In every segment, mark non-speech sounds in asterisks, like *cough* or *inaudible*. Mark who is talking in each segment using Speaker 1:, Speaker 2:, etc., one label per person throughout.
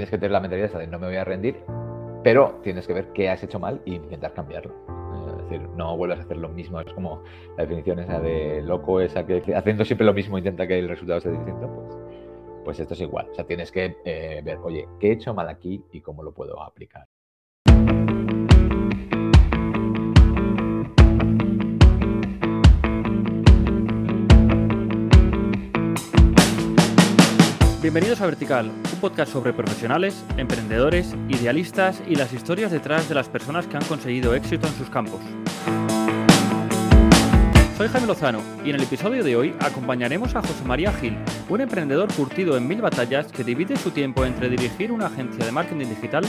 Speaker 1: Tienes que tener la mentalidad de no me voy a rendir, pero tienes que ver qué has hecho mal e intentar cambiarlo. Es decir, no vuelvas a hacer lo mismo. Es como la definición esa de loco, esa que haciendo siempre lo mismo intenta que el resultado sea distinto. Pues, pues esto es igual. O sea, tienes que eh, ver, oye, ¿qué he hecho mal aquí y cómo lo puedo aplicar?
Speaker 2: Bienvenidos a Vertical, un podcast sobre profesionales, emprendedores, idealistas y las historias detrás de las personas que han conseguido éxito en sus campos. Soy Jaime Lozano y en el episodio de hoy acompañaremos a José María Gil, un emprendedor curtido en mil batallas que divide su tiempo entre dirigir una agencia de marketing digital,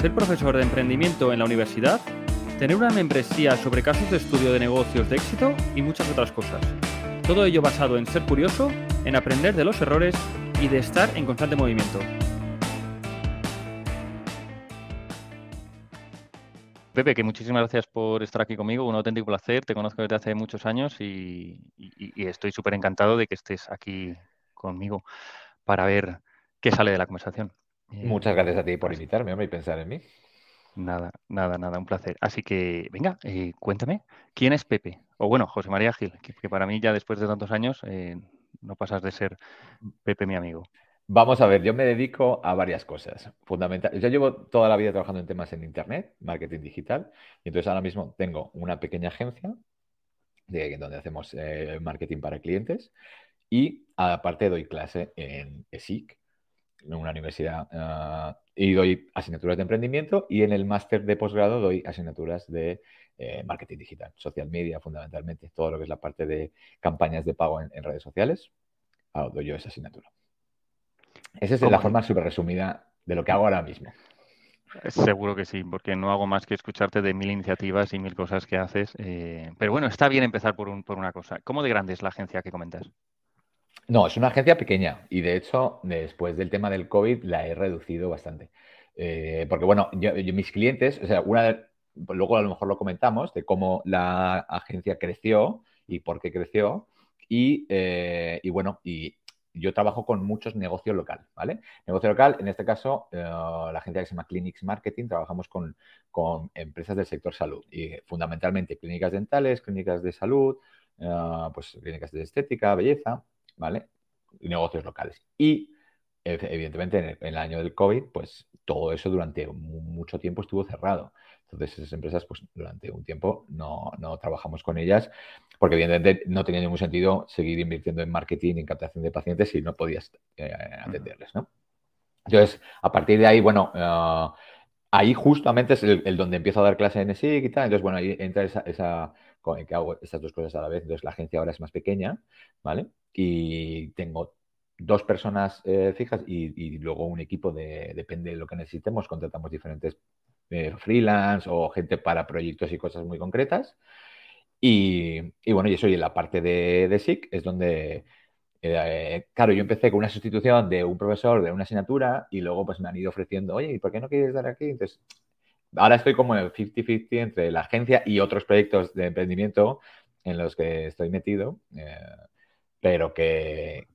Speaker 2: ser profesor de emprendimiento en la universidad, tener una membresía sobre casos de estudio de negocios de éxito y muchas otras cosas. Todo ello basado en ser curioso, en aprender de los errores y de estar en constante movimiento. Pepe, que muchísimas gracias por estar aquí conmigo, un auténtico placer, te conozco desde hace muchos años y, estoy súper encantado de que estés aquí conmigo para ver qué sale de la conversación.
Speaker 1: Eh, Muchas gracias a ti por invitarme, hombre, y pensar en mí.
Speaker 2: Nada, nada, nada, un placer. Así que, venga, eh, cuéntame, ¿quién es Pepe? O bueno, José María Gil, que, para mí ya después de tantos años eh, no pasas de ser Pepe mi amigo.
Speaker 1: Vamos a ver, yo me dedico a varias cosas. Fundamental. Yo llevo toda la vida trabajando en temas en Internet, marketing digital, y entonces ahora mismo tengo una pequeña agencia de, donde hacemos eh, marketing para clientes y aparte doy clase en ESIC, en una universidad, ah, y doy asignaturas de emprendimiento y en el máster de posgrado doy asignaturas de eh, marketing digital, social media fundamentalmente, todo lo que es la parte de campañas de pago en, redes sociales, ah, doy yo esa asignatura. Esa es la forma súper resumida de lo que hago ahora mismo.
Speaker 2: Seguro que sí, porque no hago más que escucharte de mil iniciativas y mil cosas que haces. Eh, pero bueno, está bien empezar por, una cosa. ¿Cómo de grande es la agencia que comentas?
Speaker 1: No, es una agencia pequeña y de hecho, después del tema del COVID, la he reducido bastante. Eh, porque bueno, mis clientes, o sea, una de, luego a lo mejor lo comentamos, de cómo la agencia creció y por qué creció. Y, eh, bueno, y yo trabajo con muchos negocios local, ¿vale? Negocio local, en este caso, eh, la agencia que se llama Clinics Marketing, trabajamos con, empresas del sector salud y fundamentalmente clínicas dentales, clínicas de salud, eh, pues clínicas de estética, belleza, ¿vale? Negocios locales. Y evidentemente en el, año del COVID, pues todo eso durante mucho tiempo estuvo cerrado. Entonces, esas empresas, pues durante un tiempo no, trabajamos con ellas porque evidentemente no tenía ningún sentido seguir invirtiendo en marketing, en captación de pacientes si no podías eh, atenderles, ¿no? Entonces, a partir de ahí, bueno, eh, ahí justamente es el, donde empiezo a dar clase en ESIC y tal. Entonces, bueno, ahí entra esa, esa que hago estas dos cosas a la vez. Entonces, la agencia ahora es más pequeña, ¿vale? Y tengo dos personas eh, fijas y, luego un equipo de, depende de lo que necesitemos, contratamos diferentes eh, freelance o gente para proyectos y cosas muy concretas. Y, bueno, yo soy en la parte de, de SIC, es donde, eh, claro, yo empecé con una sustitución de un profesor de una asignatura y luego pues me han ido ofreciendo, oye, ¿y por qué no quieres dar aquí? Entonces, ahora estoy como en 50-50 entre la agencia y otros proyectos de emprendimiento en los que estoy metido. Eh, pero que,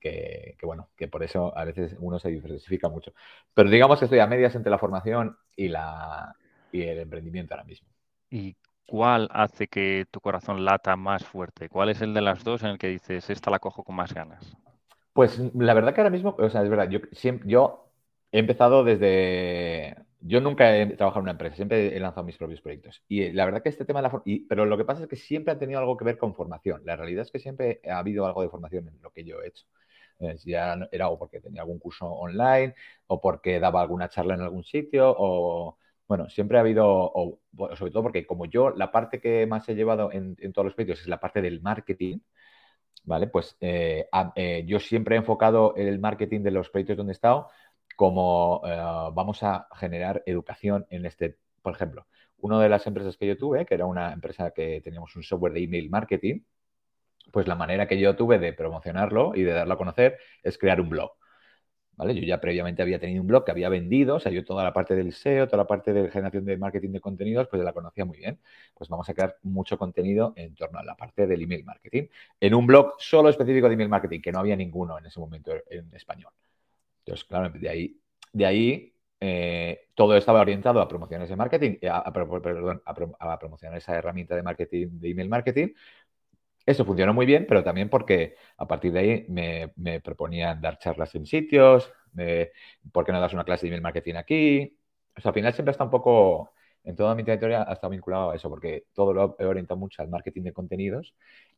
Speaker 1: bueno, que por eso a veces uno se diversifica mucho. Pero digamos que estoy a medias entre la formación y, la, y el emprendimiento ahora mismo.
Speaker 2: ¿Y cuál hace que tu corazón lata más fuerte? ¿Cuál es el de las dos en el que dices, esta la cojo con más ganas?
Speaker 1: Pues la verdad que ahora mismo, o sea, es verdad, yo, siempre, yo he empezado desde, yo nunca he trabajado en una empresa, siempre he lanzado mis propios proyectos. Y eh, la verdad que este tema de la pero lo que pasa es que siempre ha tenido algo que ver con formación. La realidad es que siempre ha habido algo de formación en lo que yo he hecho. ya era o porque tenía algún curso online, o porque daba alguna charla en algún sitio, o bueno, siempre ha habido, sobre todo porque como yo, la parte que más he llevado en, todos los proyectos es la parte del marketing, ¿vale? Pues eh, eh, yo siempre he enfocado el marketing de los proyectos donde he estado como eh, vamos a generar educación en este, por ejemplo, una de las empresas que yo tuve, que era una empresa que teníamos un software de email marketing, pues la manera que yo tuve de promocionarlo y de darlo a conocer es crear un blog. ¿Vale? Yo ya previamente había tenido un blog que había vendido, o sea, yo toda la parte del SEO, toda la parte de generación de marketing de contenidos, pues ya la conocía muy bien. Pues vamos a crear mucho contenido en torno a la parte del email marketing. En un blog solo específico de email marketing, que no había ninguno en ese momento en español. Entonces, claro, de ahí, de ahí eh, todo estaba orientado a promociones de marketing, a, perdón, a, promocionar esa herramienta de marketing, de email marketing. Eso funcionó muy bien, pero también porque a partir de ahí me, proponían dar charlas en sitios, ¿por qué no das una clase de email marketing aquí? O sea, al final siempre está un poco, en toda mi trayectoria ha estado vinculado a eso, porque todo lo he orientado mucho al marketing de contenidos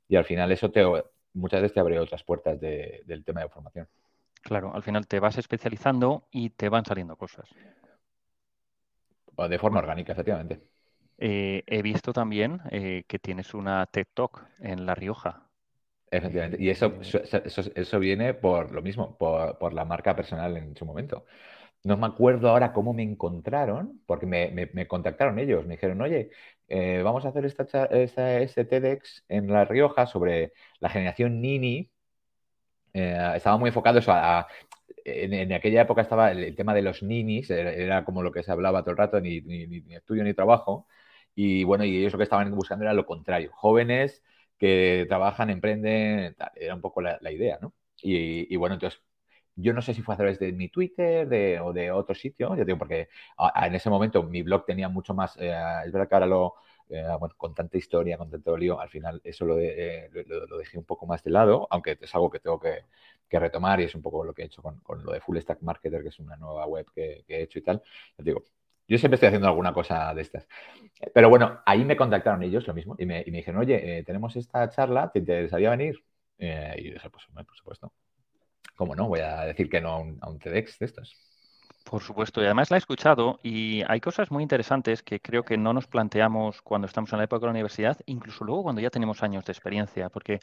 Speaker 1: y al final eso te, muchas veces te abre otras puertas del tema de formación.
Speaker 2: Claro, al final te vas especializando y te van saliendo cosas.
Speaker 1: De forma orgánica, efectivamente.
Speaker 2: Eh, he visto también eh, que tienes una TED Talk en La Rioja.
Speaker 1: Efectivamente. Y eso, eso, viene por lo mismo, por, la marca personal en su momento. No me acuerdo ahora cómo me encontraron, porque me, contactaron ellos. Me dijeron, oye, eh, vamos a hacer esta, esta, este TEDx en La Rioja sobre la generación Nini eh, estaba muy enfocado eso en, aquella época estaba el, tema de los ninis, era, como lo que se hablaba todo el rato, ni, estudio ni trabajo. Y bueno, y ellos lo que estaban buscando era lo contrario, jóvenes que trabajan, emprenden, era un poco la, idea, ¿no? Y, bueno, entonces, yo no sé si fue a través de mi Twitter o de otro sitio, yo digo, porque en ese momento mi blog tenía mucho más, eh, es verdad que ahora lo, eh, bueno, con tanta historia, con tanto lío, al final eso eh, lo, dejé un poco más de lado, aunque es algo que tengo que, retomar y es un poco lo que he hecho con, lo de Full Stack Marketer, que es una nueva web que, he hecho y tal. digo, yo siempre estoy haciendo alguna cosa de estas. Pero bueno, ahí me contactaron ellos, lo mismo, y me, dijeron, oye, eh, tenemos esta charla, ¿te interesaría venir? y yo dije, pues, por supuesto. ¿Cómo no? Voy a decir que no a un, a un TEDx de estos.
Speaker 2: Por supuesto, y además la he escuchado y hay cosas muy interesantes que creo que no nos planteamos cuando estamos en la época de la universidad, incluso luego cuando ya tenemos años de experiencia, porque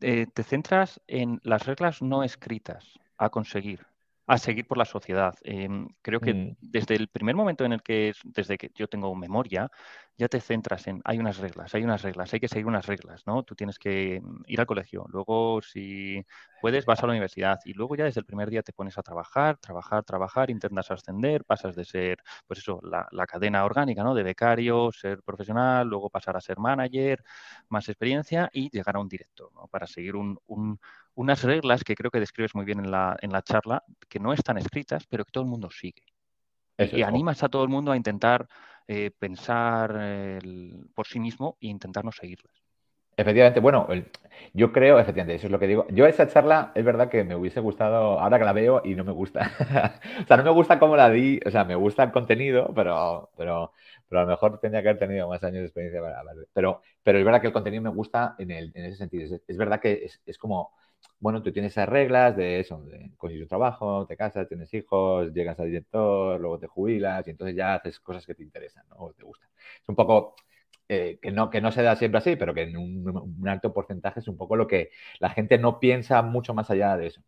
Speaker 2: eh, te centras en las reglas no escritas a conseguir a seguir por la sociedad. Em, creo que mm. desde el primer momento en el que, desde que yo tengo memoria, ya te centras en, hay unas reglas, hay unas reglas, hay que seguir unas reglas, ¿no? Tú tienes que mm, ir al colegio, luego si puedes vas a la universidad y luego ya desde el primer día te pones a trabajar, trabajar, trabajar, intentas ascender, pasas de ser, pues eso, la, cadena orgánica, ¿no? De becario, ser profesional, luego pasar a ser manager, más experiencia y llegar a un director, ¿no? Para seguir un unas reglas que creo que describes muy bien en la, en la charla, que no están escritas, pero que todo el mundo sigue. y animas a todo el mundo a intentar eh, pensar por sí mismo e intentar no seguirlas.
Speaker 1: Efectivamente, bueno, yo creo, efectivamente, eso es lo que digo. Yo esa charla es verdad que me hubiese gustado, ahora que la veo y no me gusta. *laughs* o sea, no me gusta cómo la di, o sea, me gusta el contenido, pero, pero, pero a lo mejor tendría que haber tenido más años de experiencia para. Pero, pero es verdad que el contenido me gusta en, el, en ese sentido. Es, verdad que es, es como bueno, tú tienes esas reglas de eso, de consigues un trabajo, te casas, tienes hijos, llegas al director, luego te jubilas y entonces ya haces cosas que te interesan o te gustan. Es un poco eh, que, no, que no se da siempre así, pero que en un, alto porcentaje es un poco lo que la gente no piensa mucho más allá de eso.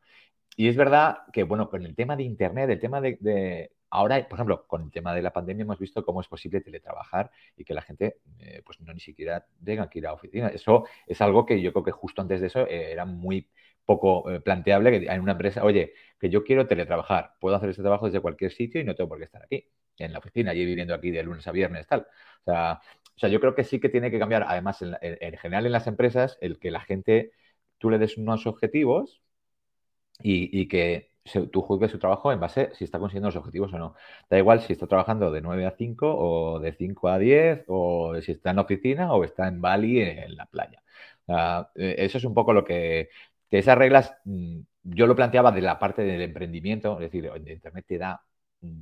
Speaker 1: Y es verdad que, bueno, con el tema de Internet, el tema de, ahora, por ejemplo, con el tema de la pandemia hemos visto cómo es posible teletrabajar y que la gente, eh, pues no ni siquiera tenga que ir a la oficina. Eso es algo que yo creo que justo antes de eso eh, era muy poco eh, planteable que en una empresa, oye, que yo quiero teletrabajar, puedo hacer este trabajo desde cualquier sitio y no tengo por qué estar aquí, en la oficina, y viviendo aquí de lunes a viernes, tal. O sea, o sea yo creo que sí que tiene que cambiar, además, en, general en las empresas, el que la gente, tú le des unos objetivos y, que tú juzgues su trabajo en base si está consiguiendo los objetivos o no. Da igual si está trabajando de 9 a 5 o de 5 a 10 o si está en la oficina o está en Bali en la playa. Eh, eso es un poco lo que, que esas reglas mm, yo lo planteaba de la parte del emprendimiento, es decir, Internet te da,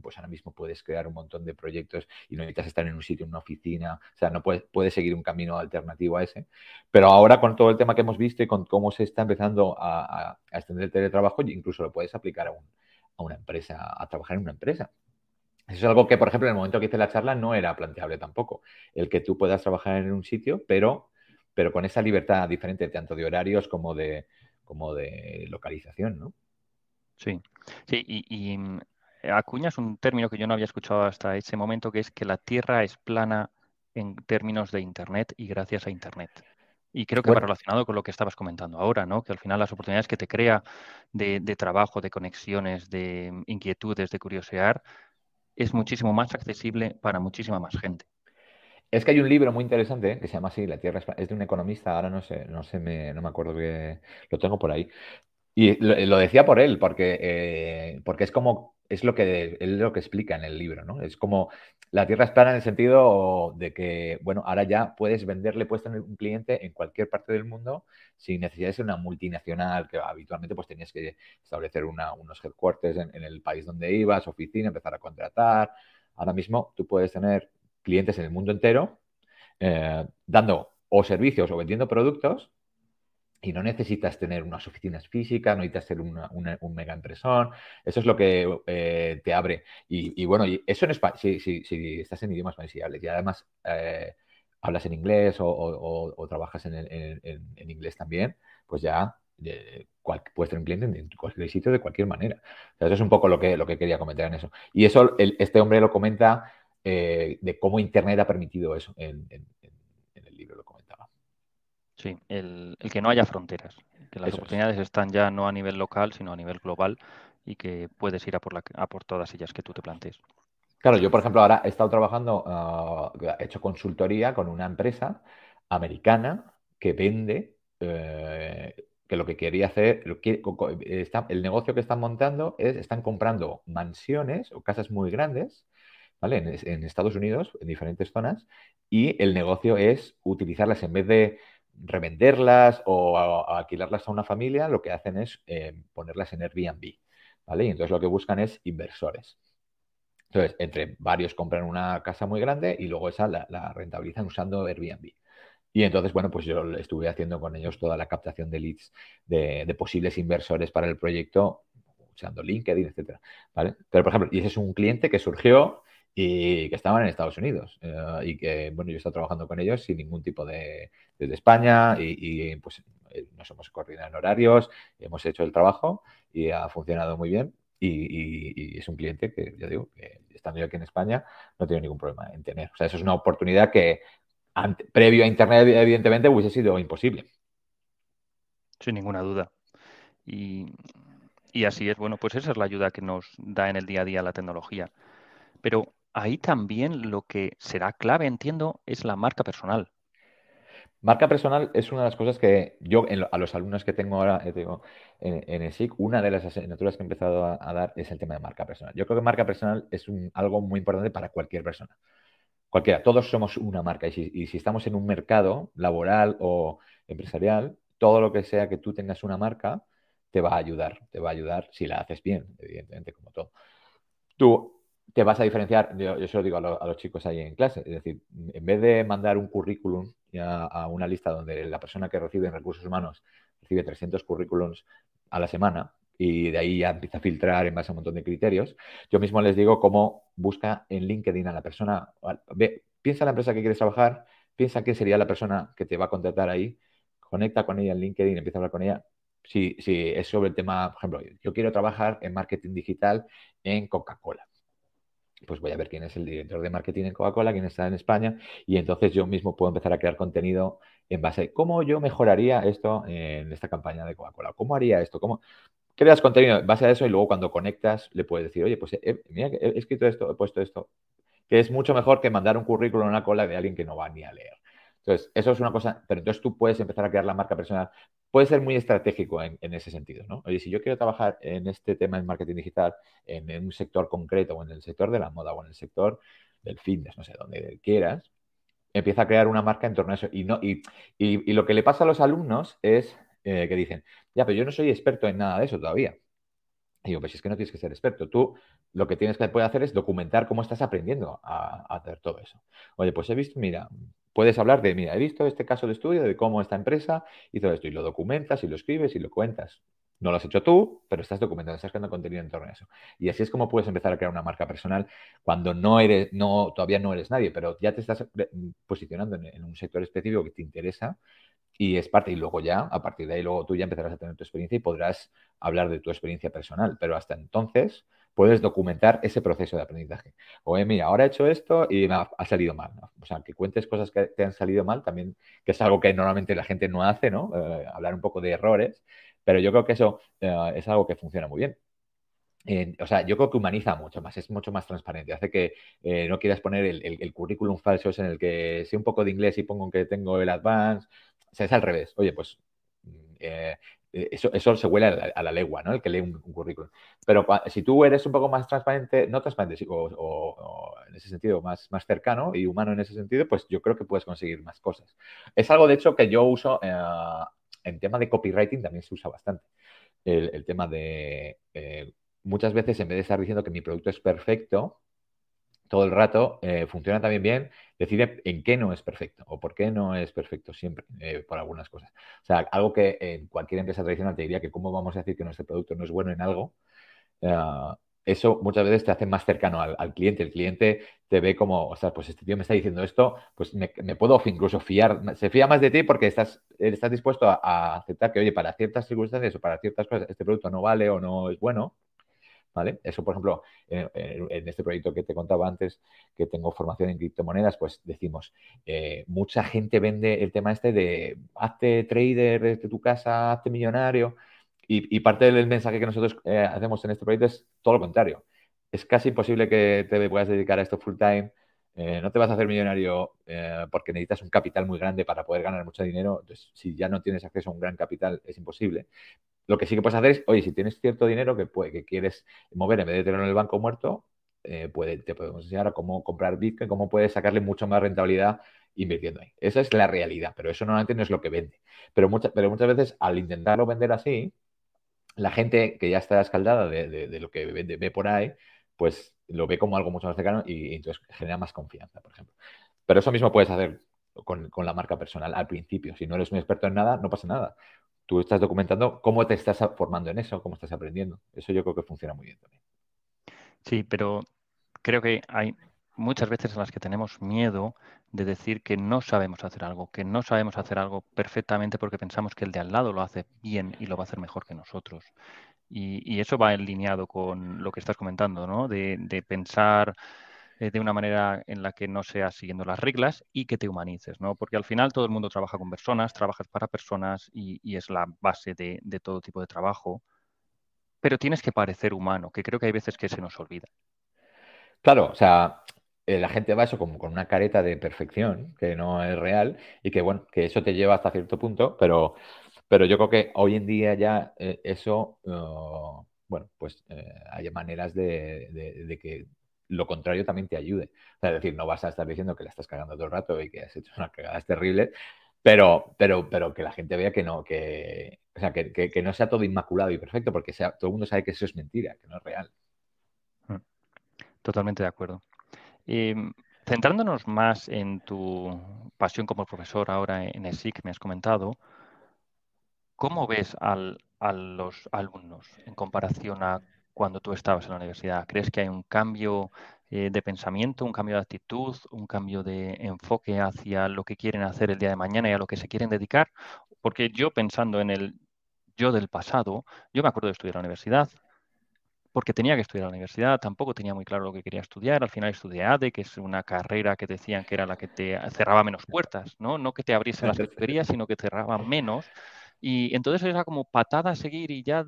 Speaker 1: pues ahora mismo puedes crear un montón de proyectos y no necesitas estar en un sitio, en una oficina, o sea, no puedes, puedes seguir un camino alternativo a ese. Pero ahora con todo el tema que hemos visto y con cómo se está empezando a, extender el teletrabajo, incluso lo puedes aplicar a, a una empresa, a trabajar en una empresa. Eso es algo que, por ejemplo, en el momento que hice la charla no era planteable tampoco. El que tú puedas trabajar en un sitio, pero, pero con esa libertad diferente, tanto de horarios como de, como de localización, ¿no?
Speaker 2: Sí, sí, y, mm, acuñas un término que yo no había escuchado hasta ese momento, que es que la Tierra es plana en términos de Internet y gracias a Internet. Y creo que va relacionado con lo que estabas comentando ahora, ¿no? Que al final las oportunidades que te crea de, de trabajo, de conexiones, de mm, inquietudes, de curiosear, es muchísimo más accesible para muchísima más gente.
Speaker 1: Es que hay un libro muy interesante que se llama así, La Tierra es de un economista, ahora no sé, no sé, me, no me acuerdo que lo tengo por ahí. Y lo, decía por él, porque, eh, porque es como, es lo que, es lo que explica en el libro, ¿no? Es como la tierra es plana en el sentido de que, bueno, ahora ya puedes venderle, puedes tener un cliente en cualquier parte del mundo sin necesidad de ser una multinacional, que habitualmente pues tenías que establecer unos headquarters en, el país donde ibas, oficina, empezar a contratar. Ahora mismo tú puedes tener clientes en el mundo entero eh, dando o servicios o vendiendo productos y no necesitas tener unas oficinas físicas, no necesitas ser un mega impresor. Eso es lo que eh, te abre. Y, bueno, eso en España, si, si, estás en idiomas manisiables y además eh, hablas en inglés o, trabajas en, inglés también, pues ya eh, puedes tener un cliente en cualquier sitio de cualquier manera. eso es un poco lo que, lo que quería comentar en eso. Y eso este hombre lo comenta de cómo Internet ha permitido eso en, el libro, lo comentaba.
Speaker 2: Sí, el, que no haya fronteras, que las oportunidades están ya no a nivel local, sino a nivel global y que puedes ir a por, la, a por todas ellas que tú te plantees.
Speaker 1: Claro, yo por ejemplo ahora he estado trabajando, ah, he hecho consultoría con una empresa americana que vende, eh, que lo que quería hacer, el negocio que están montando es, están comprando mansiones o casas muy grandes, ¿vale? En, en Estados Unidos, en diferentes zonas, y el negocio es utilizarlas en vez de revenderlas o alquilarlas a una familia, lo que hacen es eh, ponerlas en Airbnb, ¿vale? Y entonces lo que buscan es inversores. Entonces, entre varios compran una casa muy grande y luego esa la, rentabilizan usando Airbnb. Y entonces, bueno, pues yo estuve haciendo con ellos toda la captación de leads de, posibles inversores para el proyecto, usando LinkedIn, etcétera, ¿vale? Pero, por ejemplo, y ese es un cliente que surgió y que estaban en Estados Unidos eh, y que, bueno, yo he estado trabajando con ellos sin ningún tipo de, desde España y, pues eh, nos hemos coordinado en horarios, hemos hecho el trabajo y ha funcionado muy bien. Y, es un cliente que, ya digo, que estando yo aquí en España, no tiene ningún problema en tener. O sea, eso es una oportunidad que previo a Internet, evidentemente, hubiese sido imposible.
Speaker 2: Sin ninguna duda. Y, y así es, bueno, pues esa es la ayuda que nos da en el día a día la tecnología. Pero ahí también lo que será clave, entiendo, es la marca personal.
Speaker 1: Marca personal es una de las cosas que yo a los alumnos que tengo ahora eh, en, en, el SIC, una de las asignaturas que he empezado a, dar es el tema de marca personal. Yo creo que marca personal es algo muy importante para cualquier persona. Cualquiera, todos somos una marca y si, estamos en un mercado laboral o empresarial, todo lo que sea que tú tengas una marca te va a ayudar, te va a ayudar si la haces bien, evidentemente, como todo. Tú te vas a diferenciar, yo, se lo digo a, los chicos ahí en clase, es decir, en vez de mandar un currículum a, una lista donde la persona que recibe en recursos humanos recibe 300 currículums a la semana y de ahí ya empieza a filtrar en base a un montón de criterios, yo mismo les digo cómo busca en LinkedIn a la persona, piensa en la empresa que quieres trabajar, piensa quién sería la persona que te va a contratar ahí, conecta con ella en LinkedIn, empieza a hablar con ella, si es sobre el tema, por ejemplo, yo quiero trabajar en marketing digital en Coca-Cola pues voy a ver quién es el director de marketing en Coca-Cola, quién está en España, y entonces yo mismo puedo empezar a crear contenido en base a cómo yo mejoraría esto en esta campaña de Coca-Cola, cómo haría esto, cómo creas contenido en base a eso y luego cuando conectas le puedes decir, oye, pues eh, mira, he escrito esto, he puesto esto, que es mucho mejor que mandar un currículum a una cola de alguien que no va ni a leer. Entonces, eso es una cosa, pero entonces tú puedes empezar a crear la marca personal. Puede ser muy estratégico en, ese sentido, ¿no? Oye, si yo quiero trabajar en este tema de marketing digital, en, un sector concreto, o en el sector de la moda, o en el sector del fitness, no sé, donde quieras, empieza a crear una marca en torno a eso. Y, no, y, y, lo que le pasa a los alumnos es eh, que dicen, ya, pero yo no soy experto en nada de eso todavía. Y digo, pues es que no tienes que ser experto. Tú lo que tienes que poder hacer es documentar cómo estás aprendiendo a, a hacer todo eso. Oye, pues he visto, mira, puedes hablar de, mira, he visto este caso de estudio de cómo esta empresa hizo esto y lo documentas y lo escribes y lo cuentas. No lo has hecho tú, pero estás documentando, estás creando contenido en torno a eso. Y así es como puedes empezar a crear una marca personal cuando no eres, no, todavía no eres nadie, pero ya te estás posicionando en, un sector específico que te interesa y es parte. Y luego ya, a partir de ahí, luego tú ya empezarás a tener tu experiencia y podrás hablar de tu experiencia personal. Pero hasta entonces, puedes documentar ese proceso de aprendizaje. O, mira, ahora he hecho esto y me ha, salido mal. O sea, que cuentes cosas que te han salido mal también, que es algo que normalmente la gente no hace, ¿no? Eh, hablar un poco de errores, pero yo creo que eso eh, es algo que funciona muy bien. o sea, yo creo que humaniza mucho más, es mucho más transparente, hace que eh, no quieras poner el, currículum falso en el que sé un poco de inglés y pongo que tengo el advance, o sea, es al revés. Oye, pues mm, eso, eso se huele a la, legua, ¿no? El que lee un, currículum. Pero si tú eres un poco más transparente, no transparente, o, en ese sentido más, más cercano y humano en ese sentido, pues yo creo que puedes conseguir más cosas. Es algo, de hecho, que yo uso eh, en tema de copywriting, también se usa bastante. El, tema de eh, muchas veces, en vez de estar diciendo que mi producto es perfecto, todo el rato, eh, funciona también bien, decide en qué no es perfecto o por qué no es perfecto siempre eh, por algunas cosas. O sea, algo que en cualquier empresa tradicional te diría que cómo vamos a decir que nuestro producto no es bueno en algo, eh, eso muchas veces te hace más cercano al, cliente. El cliente te ve como, o sea, pues este tío me está diciendo esto, pues me, puedo incluso fiar, se fía más de ti porque estás, estás dispuesto a aceptar que, oye, para ciertas circunstancias o para ciertas cosas este producto no vale o no es bueno eso, por ejemplo, en, este proyecto que te contaba antes, que tengo formación en criptomonedas, pues decimos, eh, mucha gente vende el tema este de hazte trader desde tu casa, hazte millonario, y, parte del mensaje que nosotros eh, hacemos en este proyecto es todo lo contrario. Es casi imposible que te puedas dedicar a esto full time. Eh, no te vas a hacer millonario porque necesitas un capital muy grande para poder ganar mucho dinero. Entonces, si ya no tienes acceso a un gran capital, es imposible. Lo que sí que puedes hacer es, oye, si tienes cierto dinero que, puede, que quieres mover en vez de tenerlo en el banco muerto, eh, te podemos enseñar cómo comprar Bitcoin, cómo puedes sacarle mucho más rentabilidad invirtiendo ahí. Esa es la realidad, pero eso normalmente no es lo que vende. Pero, pero muchas veces al intentarlo vender así, la gente que ya está escaldada de, lo que vende, ve por ahí, pues lo ve como algo mucho más cercano y, entonces genera más confianza, por ejemplo. Pero eso mismo puedes hacer con, con, la marca personal al principio. Si no eres un experto en nada, no pasa nada tú estás documentando cómo te estás formando en eso, cómo estás aprendiendo. Eso yo creo que funciona muy bien también.
Speaker 2: Sí, pero creo que hay muchas veces en las que tenemos miedo de decir que no sabemos hacer algo, que no sabemos hacer algo perfectamente porque pensamos que el de al lado lo hace bien y lo va a hacer mejor que nosotros. Y, eso va alineado con lo que estás comentando, ¿no? De, pensar eh, de una manera en la que no seas siguiendo las reglas y que te humanices, ¿no? Porque al final todo el mundo trabaja con personas, trabajas para personas y, es la base de, todo tipo de trabajo. Pero tienes que parecer humano, que creo que hay veces que se nos olvida.
Speaker 1: Claro, o sea, eh, la gente va eso como con una careta de perfección que no es real y que bueno, que eso te lleva hasta cierto punto, pero, pero yo creo que hoy en día ya eh, eso, uh, bueno, pues hay maneras de, que lo contrario también te ayude. Es decir, no vas a estar diciendo que la estás cagando todo el rato y que has hecho una cagada terrible, pero, pero, pero que la gente vea que no, que, o sea, que, no sea todo inmaculado y perfecto, porque sea, todo el mundo sabe que eso es mentira, que no es real.
Speaker 2: Mm. Totalmente de acuerdo. Y, centrándonos más en tu pasión como profesor ahora en el SIC, me has comentado, ¿cómo ves al, a los alumnos en comparación a cuando tú estabas en la universidad? ¿Crees que hay un cambio eh, de pensamiento, un cambio de actitud, un cambio de enfoque hacia lo que quieren hacer el día de mañana y a lo que se quieren dedicar? Porque yo pensando en el yo del pasado, yo me acuerdo de estudiar en la universidad, porque tenía que estudiar en la universidad, tampoco tenía muy claro lo que quería estudiar, al final estudié ADE, que es una carrera que decían que era la que te cerraba menos puertas, ¿no? No que te abriese las que querías, sino que cerraba menos. Y entonces era como patada a seguir y ya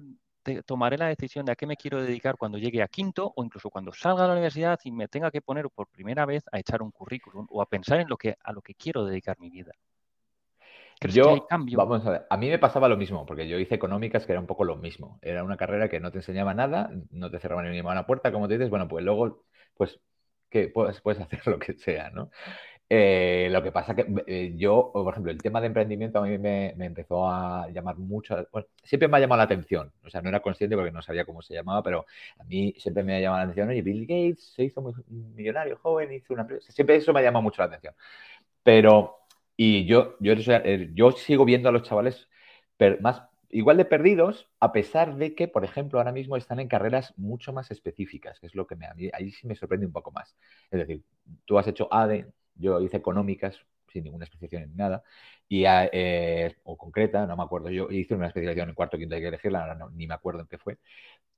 Speaker 2: tomaré la decisión de a qué me quiero dedicar cuando llegue a quinto o incluso cuando salga de la universidad y me tenga que poner por primera vez a echar un currículum o a pensar en lo que a lo que quiero dedicar mi vida.
Speaker 1: yo, Vamos a ver, a mí me pasaba lo mismo, porque yo hice económicas que era un poco lo mismo. Era una carrera que no te enseñaba nada, no te cerraba ni una puerta, como te dices, bueno, pues luego, pues, que puedes, puedes *laughs* hacer lo que sea, ¿no? Eh, lo que pasa que eh, yo, por ejemplo, el tema de emprendimiento a mí me, empezó a llamar mucho, siempre me ha llamado la atención, o sea, no era consciente porque no sabía cómo se llamaba, pero a mí siempre me ha llamado la atención, oye, Bill Gates se hizo muy millonario joven, hizo una empresa, siempre eso me ha llamado mucho la atención. Pero, y yo, yo, eh, yo sigo viendo a los chavales más igual de perdidos, a pesar de que, por ejemplo, ahora mismo están en carreras mucho más específicas, que es lo que me, ahí sí me sorprende un poco más. Es decir, tú has hecho ADE, yo hice económicas sin ninguna especialización en nada, y eh, o concreta, no me acuerdo. Yo hice una especialización en cuarto quinto hay que elegirla, ahora no, ni me acuerdo en qué fue,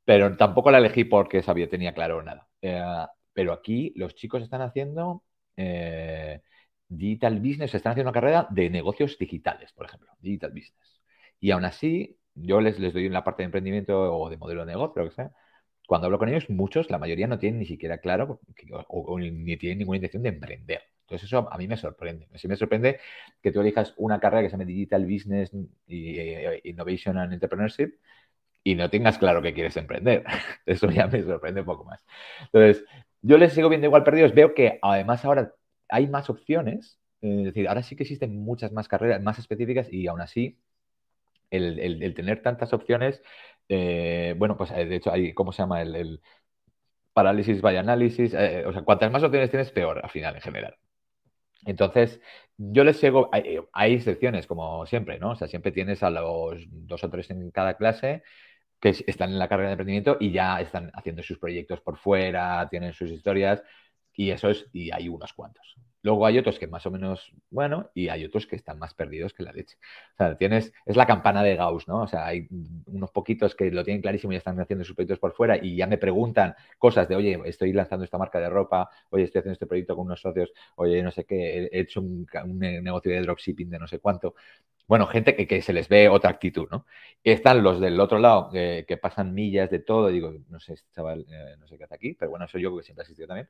Speaker 1: pero tampoco la elegí porque sabía, tenía claro nada. Eh, pero aquí los chicos están haciendo eh, digital business, están haciendo una carrera de negocios digitales, por ejemplo, digital business. Y aún así, yo les, les doy en la parte de emprendimiento o de modelo de negocio, lo que sea, cuando hablo con ellos, muchos, la mayoría no tienen ni siquiera claro o, ni tienen ninguna intención de emprender. Entonces eso a mí me sorprende. Sí me sorprende que tú elijas una carrera que se llama Digital Business y eh, Innovation and Entrepreneurship y no tengas claro que quieres emprender. *laughs* Eso ya me sorprende un poco más. Entonces, yo les sigo viendo igual perdidos. Veo que además ahora hay más opciones. Es decir, ahora sí que existen muchas más carreras más específicas y aún así el, tener tantas opciones, eh, bueno, pues eh, de hecho hay, ¿cómo se llama? El, parálisis by análisis. O sea, cuantas más opciones tienes, peor al final en general. Entonces, yo les sigo, hay, hay, excepciones, como siempre, ¿no? O sea, siempre tienes a los dos o tres en cada clase que están en la carrera de emprendimiento y ya están haciendo sus proyectos por fuera, tienen sus historias, y eso es, y hay unos cuantos. Luego hay otros que más o menos, bueno, y hay otros que están más perdidos que la leche. O sea, tienes, es la campana de Gauss, ¿no? O sea, hay unos poquitos que lo tienen clarísimo y están haciendo sus proyectos por fuera y ya me preguntan cosas de, oye, estoy lanzando esta marca de ropa, oye, estoy haciendo este proyecto con unos socios, oye, no sé qué, he hecho un, negocio de dropshipping de no sé cuánto. Bueno, gente que, se les ve otra actitud, ¿no? Están los del otro lado que pasan millas de todo, digo, no sé, este chaval, eh, no sé qué hace aquí, pero bueno, eso yo que siempre asistido también.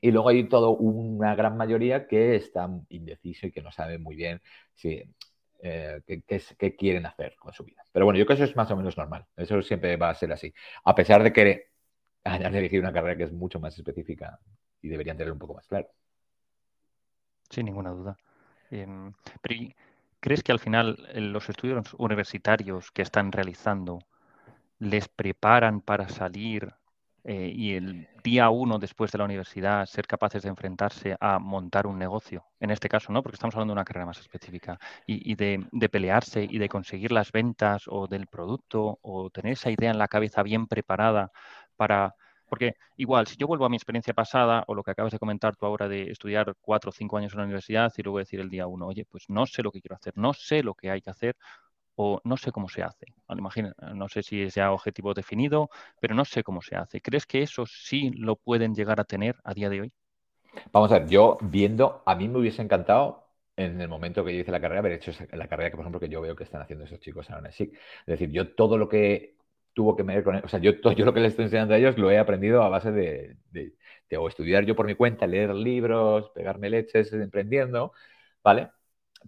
Speaker 1: Y luego hay todo una gran mayoría que está indeciso y que no sabe muy bien si, eh, qué, quieren hacer con su vida. Pero bueno, yo creo que eso es más o menos normal. Eso siempre va a ser así. A pesar de que hayan elegido una carrera que es mucho más específica y deberían tener un poco más claro.
Speaker 2: Sin ninguna duda. Em, pero ¿crees que al final eh, los estudios universitarios que están realizando les preparan para salir eh, y el día uno después de la universidad ser capaces de enfrentarse a montar un negocio, en este caso, ¿no? Porque estamos hablando de una carrera más específica, y, de, pelearse y de conseguir las ventas o del producto o tener esa idea en la cabeza bien preparada para... Porque igual, si yo vuelvo a mi experiencia pasada o lo que acabas de comentar tú ahora de estudiar cuatro o cinco años en la universidad y luego decir el día uno, oye, pues no sé lo que quiero hacer, no sé lo que hay que hacer, o no sé cómo se hace. Imagina, no sé si es ya objetivo definido, pero no sé cómo se hace. ¿Crees que eso sí lo pueden llegar a tener a día de hoy?
Speaker 1: Vamos a ver, yo viendo, a mí me hubiese encantado en el momento que yo hice la carrera haber hecho la carrera que, por ejemplo, que yo veo que están haciendo esos chicos ahora sí. Es decir, yo todo lo que tuvo que ver con, o sea, yo, todo, yo lo que les estoy enseñando a ellos lo he aprendido a base de, de, o estudiar yo por mi cuenta, leer libros, pegarme leches emprendiendo, ¿vale?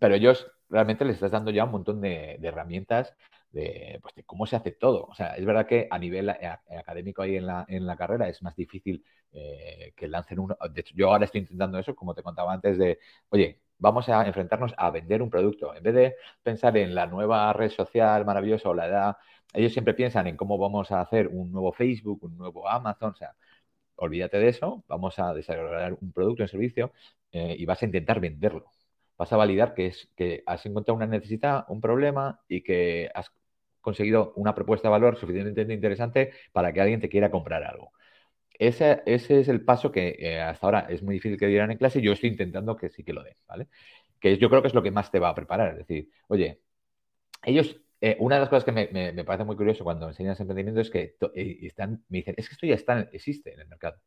Speaker 1: Pero ellos realmente les estás dando ya un montón de, herramientas pues, de, cómo se hace todo. O sea, es verdad que a nivel académico ahí en la, en la carrera es más difícil eh, que lancen uno. De hecho, yo ahora estoy intentando eso, como te contaba antes, de, oye, vamos a enfrentarnos a vender un producto. En vez de pensar en la nueva red social maravillosa o la edad, ellos siempre piensan en cómo vamos a hacer un nuevo Facebook, un nuevo Amazon, o sea, olvídate de eso, vamos a desarrollar un producto, un servicio eh, y vas a intentar venderlo vas a validar que, es, que has encontrado una necesidad, un problema y que has conseguido una propuesta de valor suficientemente interesante para que alguien te quiera comprar algo. Ese, es el paso que eh, hasta ahora es muy difícil que dieran en clase y yo estoy intentando que sí que lo den, ¿vale? Que yo creo que es lo que más te va a preparar. Es decir, oye, ellos, eh, una de las cosas que me, parece muy curioso cuando enseñas emprendimiento es que están, me dicen, es que esto ya está, existe en el mercado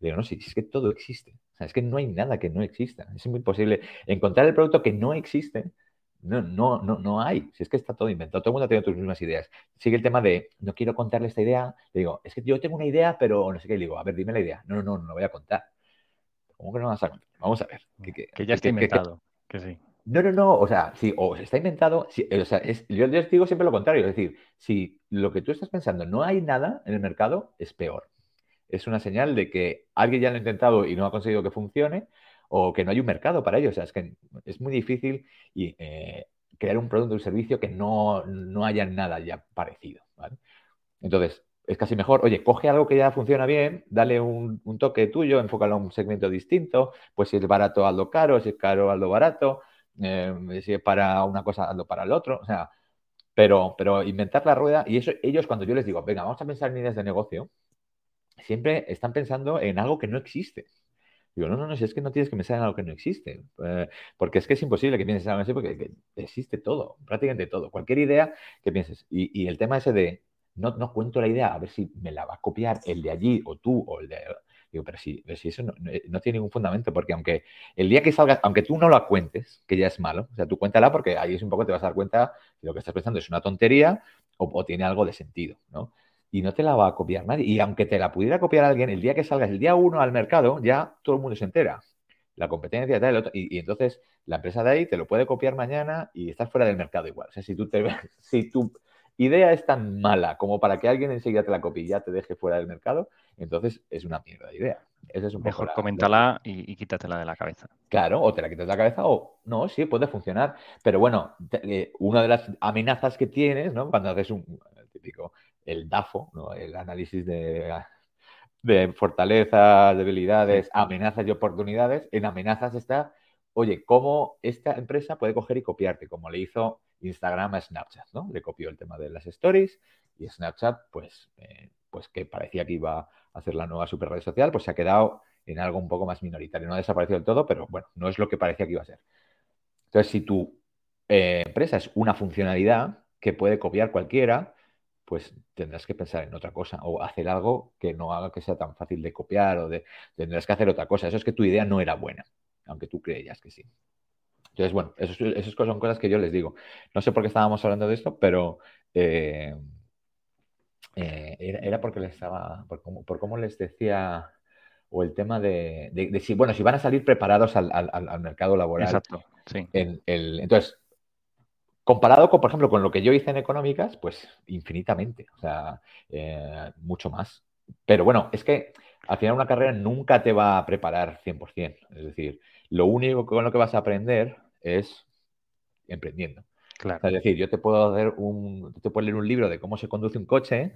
Speaker 1: digo, no, si es que todo existe. O sea, es que no hay nada que no exista. Es muy posible encontrar el producto que no existe. No, no, no, no hay. Si es que está todo inventado. Todo el mundo tiene tus mismas ideas. Sigue el tema de, no quiero contarle esta idea. Le digo, es que yo tengo una idea, pero no sé qué. Le digo, a ver, dime la idea. No, no, no, no lo voy a contar. ¿Cómo que no vas a contar? Vamos a ver.
Speaker 2: Que, ya está inventado. Que, sí.
Speaker 1: No, no, no, o sea, si o está inventado, o sea, yo les digo siempre lo contrario, es decir, si lo que tú estás pensando no hay nada en el mercado, es peor es una señal de que alguien ya lo ha intentado y no ha conseguido que funcione o que no hay un mercado para ello. O sea, es que es muy difícil y, eh, crear un producto o un servicio que no, haya nada ya parecido. Entonces, es casi mejor, oye, coge algo que ya funciona bien, dale un, toque tuyo, enfócalo a un segmento distinto, pues si es barato, hazlo caro, si es caro, hazlo barato, eh, si es para una cosa, hazlo para el otro, o sea, pero, pero inventar la rueda, y eso ellos cuando yo les digo, venga, vamos a pensar en ideas de negocio, siempre están pensando en algo que no existe. Digo, no, no, no, si es que no tienes que pensar en algo que no existe, eh, porque es que es imposible que pienses en algo así, porque existe todo, prácticamente todo, cualquier idea que pienses. Y, el tema ese de, no, no cuento la idea, a ver si me la va a copiar el de allí, o tú, o el de... Digo, pero si, si eso eh, no, tiene ningún fundamento, porque aunque el día que salga, aunque tú no la cuentes, que ya es malo, o sea, tú cuéntala porque ahí es un poco te vas a dar cuenta de lo que estás pensando es una tontería o, o tiene algo de sentido, ¿no? Y no te la va a copiar nadie. Y aunque te la pudiera copiar alguien, el día que salgas el día uno al mercado, ya todo el mundo se entera. la competencia, tal, y, y, entonces la empresa de ahí te lo puede copiar mañana y estás fuera del mercado igual. O sea, si tú te *laughs* si tu idea es tan mala como para que alguien enseguida te la copie y ya te deje fuera del mercado, entonces es una mierda de idea. es
Speaker 2: un Mejor coméntala y, quítatela de la cabeza.
Speaker 1: Claro, o te la quitas de la cabeza o no, sí, puede funcionar. Pero bueno, eh, una de las amenazas que tienes, ¿no? Cuando haces un típico, el DAFO, ¿no? El análisis de de fortalezas, debilidades, amenazas y oportunidades. En amenazas está, oye, cómo esta empresa puede coger y copiarte, como le hizo Instagram a Snapchat, ¿no? Le copió el tema de las stories y Snapchat, pues, eh, pues que parecía que iba a hacer la nueva super red social, pues se ha quedado en algo un poco más minoritario. No ha desaparecido del todo, pero bueno, no es lo que parecía que iba a ser. Entonces, si tu eh, empresa es una funcionalidad que puede copiar cualquiera, pues tendrás que pensar en otra cosa o hacer algo que no haga que sea tan fácil de copiar o de tendrás que hacer otra cosa. Eso es que tu idea no era buena, aunque tú creías que sí. Entonces, bueno, esas son cosas que yo les digo. No sé por qué estábamos hablando de esto, pero eh, eh, era, porque les estaba, por cómo, les decía, o el tema de, si, bueno, si van a salir preparados al, mercado laboral.
Speaker 2: Exacto, sí.
Speaker 1: entonces, Comparado con, por ejemplo, con lo que yo hice en económicas, pues infinitamente, o sea, eh, mucho más. Pero bueno, es que al final una carrera nunca te va a preparar 100%. Es decir, lo único con lo que vas a aprender es emprendiendo.
Speaker 2: Claro.
Speaker 1: es decir, yo te puedo hacer un, te puedo leer un libro de cómo se conduce un coche,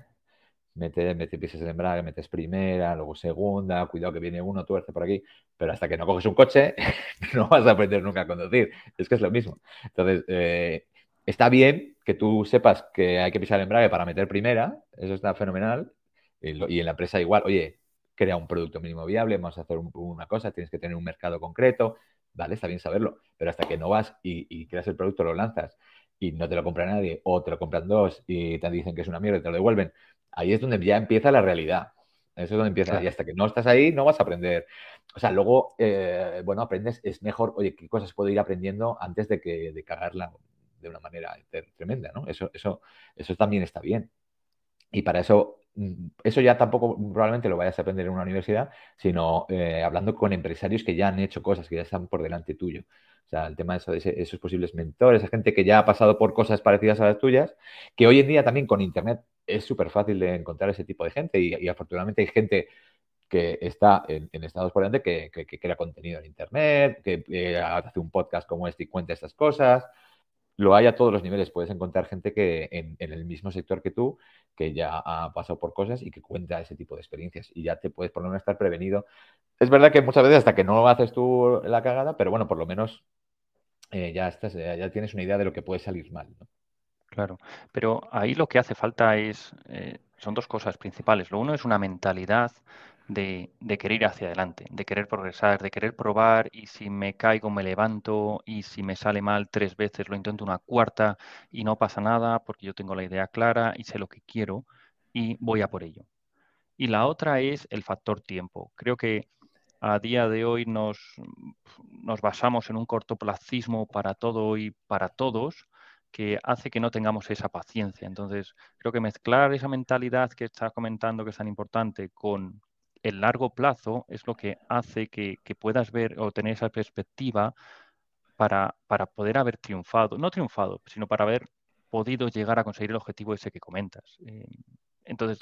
Speaker 1: metes, metes piezas de embrague, metes primera, luego segunda, cuidado que viene uno, tuerce por aquí, pero hasta que no coges un coche, *laughs* no vas a aprender nunca a conducir. Es que es lo mismo. Entonces, eh, Está bien que tú sepas que hay que pisar el embrague para meter primera, eso está fenomenal. Y en la empresa igual, oye, crea un producto mínimo viable, vamos a hacer una cosa, tienes que tener un mercado concreto, vale, está bien saberlo, pero hasta que no vas y, creas el producto, lo lanzas y no te lo compra nadie, o te lo compran dos y te dicen que es una mierda y te lo devuelven, ahí es donde ya empieza la realidad. Eso es donde empieza. Y hasta que no estás ahí, no vas a aprender. O sea, luego, eh, bueno, aprendes, es mejor, oye, qué cosas puedo ir aprendiendo antes de que de cagarla de una manera tremenda, ¿no? Eso, eso, eso también está bien. Y para eso, mm, eso ya tampoco probablemente lo vayas a aprender en una universidad, sino eh, hablando con empresarios que ya han hecho cosas, que ya están por delante tuyo. O sea, el tema de, eso, de esos posibles mentores, esa gente que ya ha pasado por cosas parecidas a las tuyas, que hoy en día también con Internet es súper fácil de encontrar ese tipo de gente y, afortunadamente hay gente que está en, estados por delante que, que, crea contenido en Internet, que eh, hace un podcast como este y cuenta estas cosas lo hay a todos los niveles. Puedes encontrar gente que en, el mismo sector que tú, que ya ha pasado por cosas y que cuenta ese tipo de experiencias. Y ya te puedes por lo menos estar prevenido. Es verdad que muchas veces hasta que no haces tú la cagada, pero bueno, por lo menos eh, ya, estás, ya tienes una idea de lo que puede salir mal.
Speaker 2: Claro, pero ahí lo que hace falta es, eh, son dos cosas principales. Lo uno es una mentalidad de, querer ir hacia adelante, de querer progresar, de querer probar y si me caigo me levanto y si me sale mal tres veces lo intento una cuarta y no pasa nada porque yo tengo la idea clara y sé lo que quiero y voy a por ello. Y la otra es el factor tiempo. Creo que a día de hoy nos, nos basamos en un cortoplacismo para todo y para todos que hace que no tengamos esa paciencia. Entonces, creo que mezclar esa mentalidad que estás comentando que es tan importante con el largo plazo es lo que hace que, puedas ver o tener esa perspectiva para, poder haber triunfado, no triunfado, sino para haber podido llegar a conseguir el objetivo ese que comentas. Eh, entonces,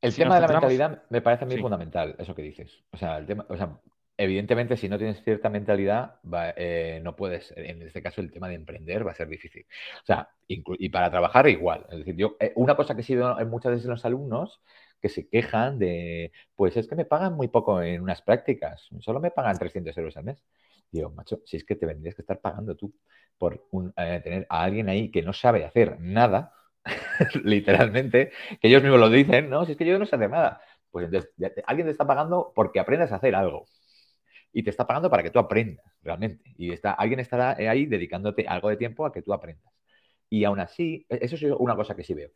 Speaker 1: el tema de la mentalidad me parece a mí fundamental, eso que dices. O sea, el tema, o sea, evidentemente, si no tienes cierta mentalidad, eh, no puedes, en este caso, el tema de emprender va a ser difícil. O sea, y para trabajar igual. Es decir, yo, eh, una cosa que he sido en muchas veces los alumnos que se quejan de, pues es que me pagan muy poco en unas prácticas, solo me pagan 300 euros al mes. Digo, macho, si es que te vendrías que estar pagando tú por eh, tener a alguien ahí que no sabe hacer nada, *laughs* literalmente, que ellos mismos lo dicen, no, si es que yo no sé hacer nada. Pues entonces, alguien te está pagando porque aprendas a hacer algo. Y te está pagando para que tú aprendas, realmente. Y está, alguien estará ahí dedicándote algo de tiempo a que tú aprendas. Y aún así, e, eso es una cosa que sí veo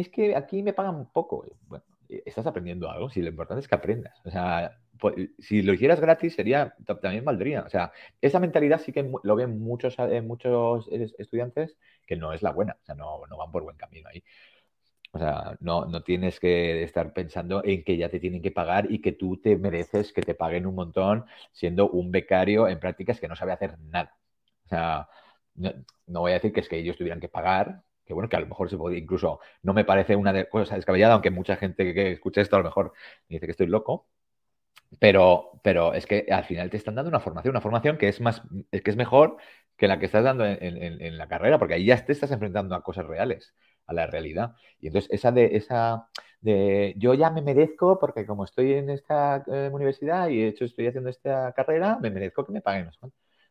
Speaker 1: es que aquí me pagan poco. Bueno, eh, estás aprendiendo algo, si lo importante es que aprendas. O sea, pues, si lo hicieras gratis sería también valdría. O sea, esa mentalidad sí que lo ven muchos, muchos estudiantes que no es la buena. O sea, no, no van por buen camino ahí. O sea, no, no tienes que estar pensando en que ya te tienen que pagar y que tú te mereces que te paguen un montón siendo un becario en prácticas que no sabe hacer nada. O sea, no, voy a decir que es que ellos tuvieran que pagar, que bueno, que a lo mejor se puede, incluso no me parece una cosa descabellada, aunque mucha gente que, escuche esto a lo mejor dice que estoy loco, pero, pero es que al final te están dando una formación, una formación que es más, que es mejor que la que estás dando en, la carrera, porque ahí ya te estás enfrentando a cosas reales, a la realidad. Y entonces esa de esa de yo ya me merezco, porque como estoy en esta eh, universidad y de hecho estoy haciendo esta carrera, me merezco que me paguen.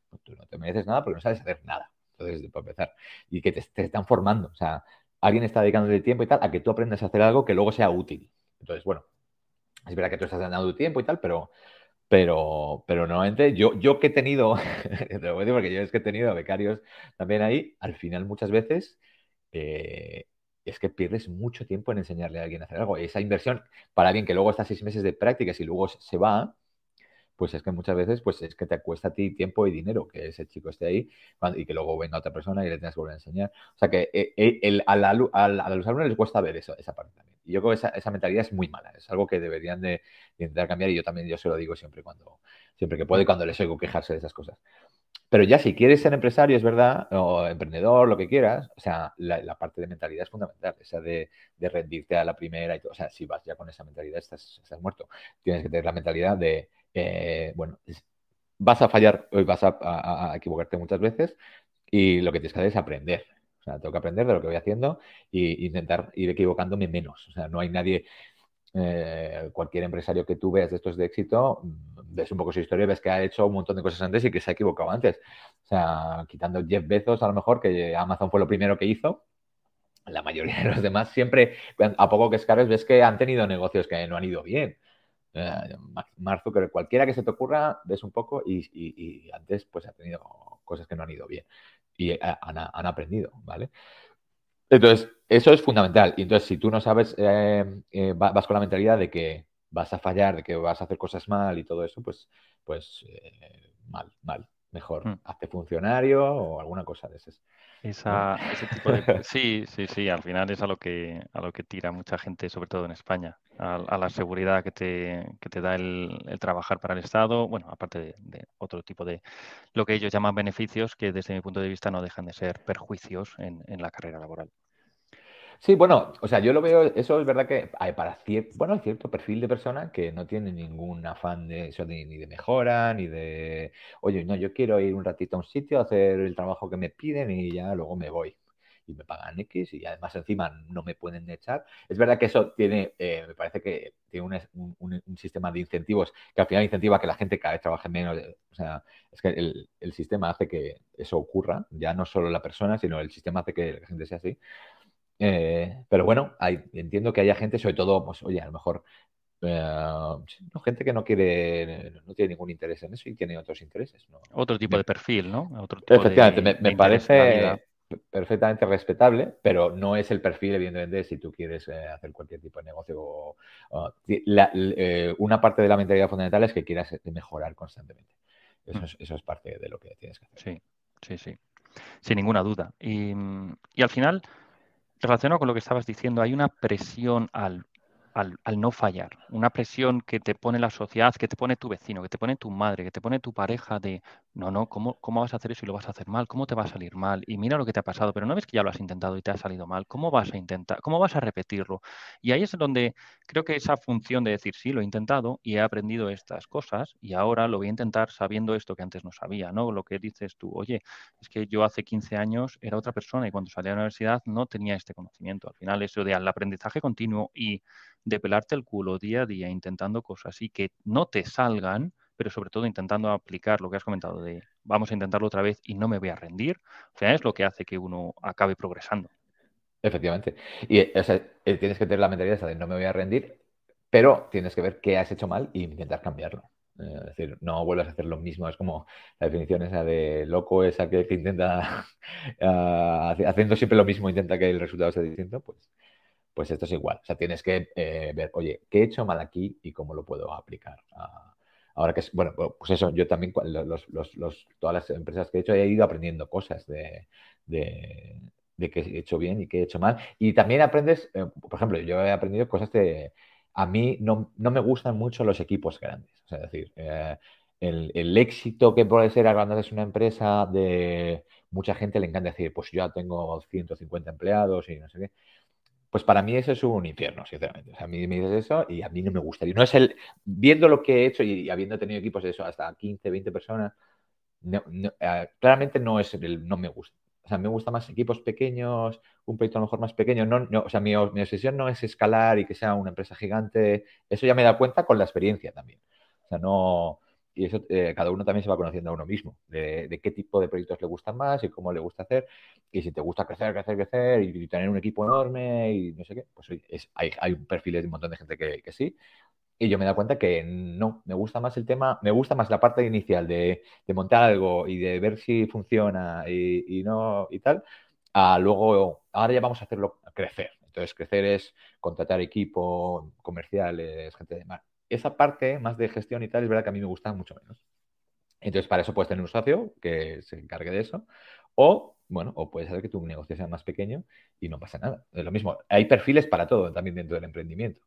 Speaker 1: Pues tú no te mereces nada porque no sabes hacer nada. Entonces, para empezar. Y que te, están formando. O sea, alguien está dedicando el tiempo y tal a que tú aprendas a hacer algo que luego sea útil. Entonces, bueno, es verdad que tú estás dando tu tiempo y tal, pero, pero, pero normalmente yo, yo que he tenido, *laughs* te lo voy a decir porque yo es que he tenido becarios también ahí, al final muchas veces eh, es que pierdes mucho tiempo en enseñarle a alguien a hacer algo. Esa inversión para alguien que luego está seis meses de prácticas y luego se va, pues es que muchas veces pues es que te cuesta a ti tiempo y dinero que ese chico esté ahí y que luego venga otra persona y le tengas que volver a enseñar. O sea que eh, eh, el, a, los alumnos les cuesta ver eso, esa parte también. Y yo creo que esa, esa mentalidad es muy mala, es algo que deberían de, intentar cambiar y yo también yo se lo digo siempre cuando siempre que puedo y cuando les oigo quejarse de esas cosas. Pero ya si quieres ser empresario, es verdad, o emprendedor, lo que quieras, o sea, la, parte de mentalidad es fundamental, esa de, rendirte a la primera y todo. O sea, si vas ya con esa mentalidad, estás, estás muerto. Tienes que tener la mentalidad de eh, bueno, vas a fallar, hoy vas a, equivocarte muchas veces y lo que tienes que hacer es aprender. O sea, tengo que aprender de lo que voy haciendo e intentar ir equivocándome menos. O sea, no hay nadie, eh, cualquier empresario que tú veas de estos de éxito, ves un poco su historia y ves que ha hecho un montón de cosas antes y que se ha equivocado antes. O sea, quitando Jeff Bezos, a lo mejor, que Amazon fue lo primero que hizo, la mayoría de los demás siempre, a poco que escares, ves que han tenido negocios que no han ido bien. Eh, marzo, que cualquiera que se te ocurra, ves un poco y, antes pues ha tenido cosas que no han ido bien y eh, han, aprendido, ¿vale? Entonces, eso es fundamental. Y entonces, si tú no sabes, eh, vas con la mentalidad de que vas a fallar, de que vas a hacer cosas mal y todo eso, pues, pues mal, mal. Mejor mm. hazte funcionario o alguna cosa de esas.
Speaker 2: Esa, ese tipo de... Sí, sí, sí, al final es a lo que, a lo que tira mucha gente, sobre todo en España, a, la seguridad que te, que te da el, trabajar para el Estado, bueno, aparte de, otro tipo de lo que ellos llaman beneficios, que desde mi punto de vista no dejan de ser perjuicios en la carrera laboral.
Speaker 1: Sí, bueno, o sea, yo lo veo, eso es verdad que hay para cierto, bueno, cierto perfil de persona que no tiene ningún afán de eso, ni, de mejora, ni de, oye, no, yo quiero ir un ratito a un sitio, a hacer el trabajo que me piden y ya luego me voy. Y me pagan X y además encima no me pueden echar. Es verdad que eso tiene, eh, me parece que tiene un, sistema de incentivos que al final incentiva que la gente cada vez trabaje menos. Eh, o sea, es que el, el sistema hace que eso ocurra, ya no solo la persona, sino el sistema hace que la gente sea así. Eh, pero bueno, hay, entiendo que haya gente, sobre todo, pues, oye, a lo mejor eh, gente que no quiere, no tiene ningún interés en eso y tiene otros intereses.
Speaker 2: Otro tipo de perfil, ¿no?
Speaker 1: Efectivamente, me, parece perfectamente respetable, pero no es el perfil, evidentemente, si tú quieres eh, hacer cualquier tipo de negocio. una parte de la mentalidad fundamental es que quieras mejorar constantemente. Eso, mm. es, eso es parte de lo que tienes que hacer.
Speaker 2: Sí, sí, sí. Sin ninguna duda. Y, y al final relacionado con lo que estabas diciendo, hay una presión al al, no fallar. Una presión que te pone la sociedad, que te pone tu vecino, que te pone tu madre, que te pone tu pareja de, no, no, ¿cómo, ¿cómo vas a hacer eso y lo vas a hacer mal? ¿Cómo te va a salir mal? Y mira lo que te ha pasado, pero no ves que ya lo has intentado y te ha salido mal. ¿Cómo vas a intentar? ¿Cómo vas a repetirlo? Y ahí es donde creo que esa función de decir, sí, lo he intentado y he aprendido estas cosas y ahora lo voy a intentar sabiendo esto que antes no sabía, ¿no? Lo que dices tú, oye, es que yo hace 15 años era otra persona y cuando salí a la universidad no tenía este conocimiento. Al final eso de al aprendizaje continuo y de pelarte el culo día a día intentando cosas y que no te salgan, pero sobre todo intentando aplicar lo que has comentado de vamos a intentarlo otra vez y no me voy a rendir, o sea, es lo que hace que uno acabe progresando.
Speaker 1: Efectivamente. Y eh, eh, tienes que tener la mentalidad de no me voy a rendir, pero tienes que ver qué has hecho mal y intentar cambiarlo. Eh, es decir, no vuelvas a hacer lo mismo. Es como la definición esa de loco, esa que, intenta, *laughs* haciendo siempre lo mismo, intenta que el resultado sea distinto, pues pues esto es igual. O sea, tienes que ver, oye, ¿qué he hecho mal aquí y cómo lo puedo aplicar? Ahora que es, bueno, pues eso, yo también, los, todas las empresas que he hecho, he ido aprendiendo cosas de, de qué he hecho bien y qué he hecho mal. Y también aprendes, eh, por ejemplo, yo he aprendido cosas de... A mí no, me gustan mucho los equipos grandes. O sea, es decir, eh, el, éxito que puede ser es una empresa de mucha gente le encanta decir, pues yo ya tengo 150 empleados y no sé qué. Pues para mí eso es un infierno, sinceramente. O sea, a mí me dices eso y a mí no me gustaría. No es el, viendo lo que he hecho y, habiendo tenido equipos de eso hasta 15, 20 personas, eh, claramente no es el, no me gusta. O sea, me gusta más equipos pequeños, un proyecto a lo mejor más pequeño. No, o sea, mi, mi, obsesión no es escalar y que sea una empresa gigante. Eso ya me da cuenta con la experiencia también. O sea, no, y eso eh, cada uno también se va conociendo a uno mismo, de, qué tipo de proyectos le gustan más y cómo le gusta hacer. Y si te gusta crecer, crecer, crecer y, tener un equipo enorme y no sé qué, pues es, hay, hay perfiles de un montón de gente que, que, sí. Y yo me da cuenta que no, me gusta más el tema, me gusta más la parte inicial de, de montar algo y de ver si funciona y, y no y tal, a luego, ahora ya vamos a hacerlo crecer. Entonces, crecer es contratar equipo, comerciales, gente de esa parte más de gestión y tal, es verdad que a mí me gusta mucho menos. Entonces, para eso puedes tener un socio que se encargue de eso. O, bueno, o puede ser que tu negocio sea más pequeño y no pasa nada. Es lo mismo. Hay perfiles para todo también dentro del emprendimiento.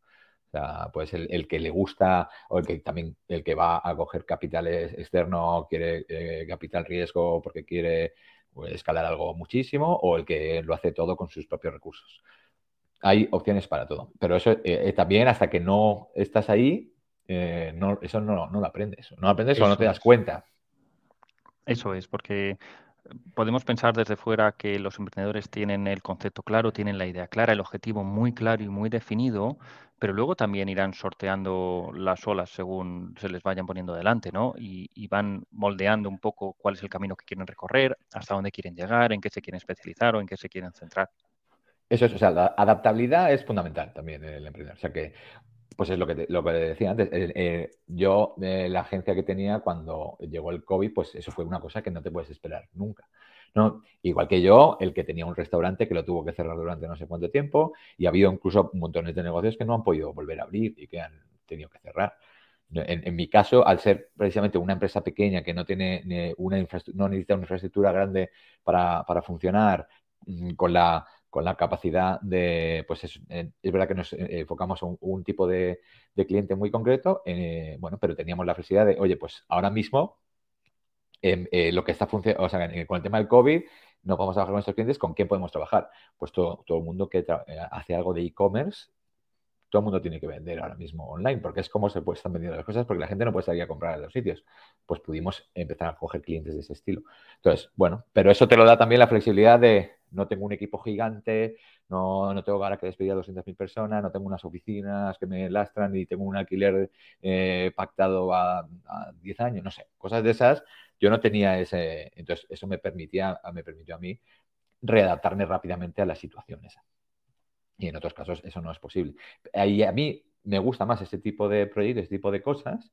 Speaker 1: O sea, pues el, que le gusta o el que también el que va a coger capital externo quiere eh, capital riesgo porque quiere pues, escalar algo muchísimo o el que lo hace todo con sus propios recursos hay opciones para todo. Pero eso eh, eh, también hasta que no estás ahí, eh, no, eso no, no, lo aprendes. No lo aprendes o no te das cuenta.
Speaker 2: Eso es, porque podemos pensar desde fuera que los emprendedores tienen el concepto claro, tienen la idea clara, el objetivo muy claro y muy definido, pero luego también irán sorteando las olas según se les vayan poniendo delante, ¿no? Y, y, van moldeando un poco cuál es el camino que quieren recorrer, hasta dónde quieren llegar, en qué se quieren especializar o en qué se quieren centrar.
Speaker 1: Eso es, o sea, la adaptabilidad es fundamental también en el emprendedor. O sea que, pues es lo que, lo que decía antes. Eh, eh, yo, eh, la agencia que tenía cuando llegó el COVID, pues eso fue una cosa que no te puedes esperar nunca. ¿no? Igual que yo, el que tenía un restaurante que lo tuvo que cerrar durante no sé cuánto tiempo, y ha habido incluso montones de negocios que no han podido volver a abrir y que han tenido que cerrar. En, mi caso, al ser precisamente una empresa pequeña que no tiene una no necesita una infraestructura grande para, para funcionar, mm, con la con la capacidad de, pues es, eh, es verdad que nos eh, enfocamos a un, tipo de, cliente muy concreto, eh, bueno, pero teníamos la flexibilidad de, oye, pues ahora mismo em, lo que está funcionando, o sea, con el tema del COVID, no podemos trabajar con nuestros clientes, ¿con quién podemos trabajar? Pues todo, todo el mundo que hace algo de e-commerce todo el mundo tiene que vender ahora mismo online, porque es como se estar vendiendo las cosas, porque la gente no puede salir a comprar a los sitios. Pues pudimos empezar a coger clientes de ese estilo. Entonces, bueno, pero eso te lo da también la flexibilidad de no tengo un equipo gigante, no, no tengo ahora que despedir a 200.000 personas, no tengo unas oficinas que me lastran y tengo un alquiler eh, pactado a, a 10 años, no sé, cosas de esas. Yo no tenía ese, entonces eso me permitía, me permitió a mí readaptarme rápidamente a las situaciones. Y en otros casos eso no es posible. Y a mí me gusta más este tipo de proyectos, este tipo de cosas,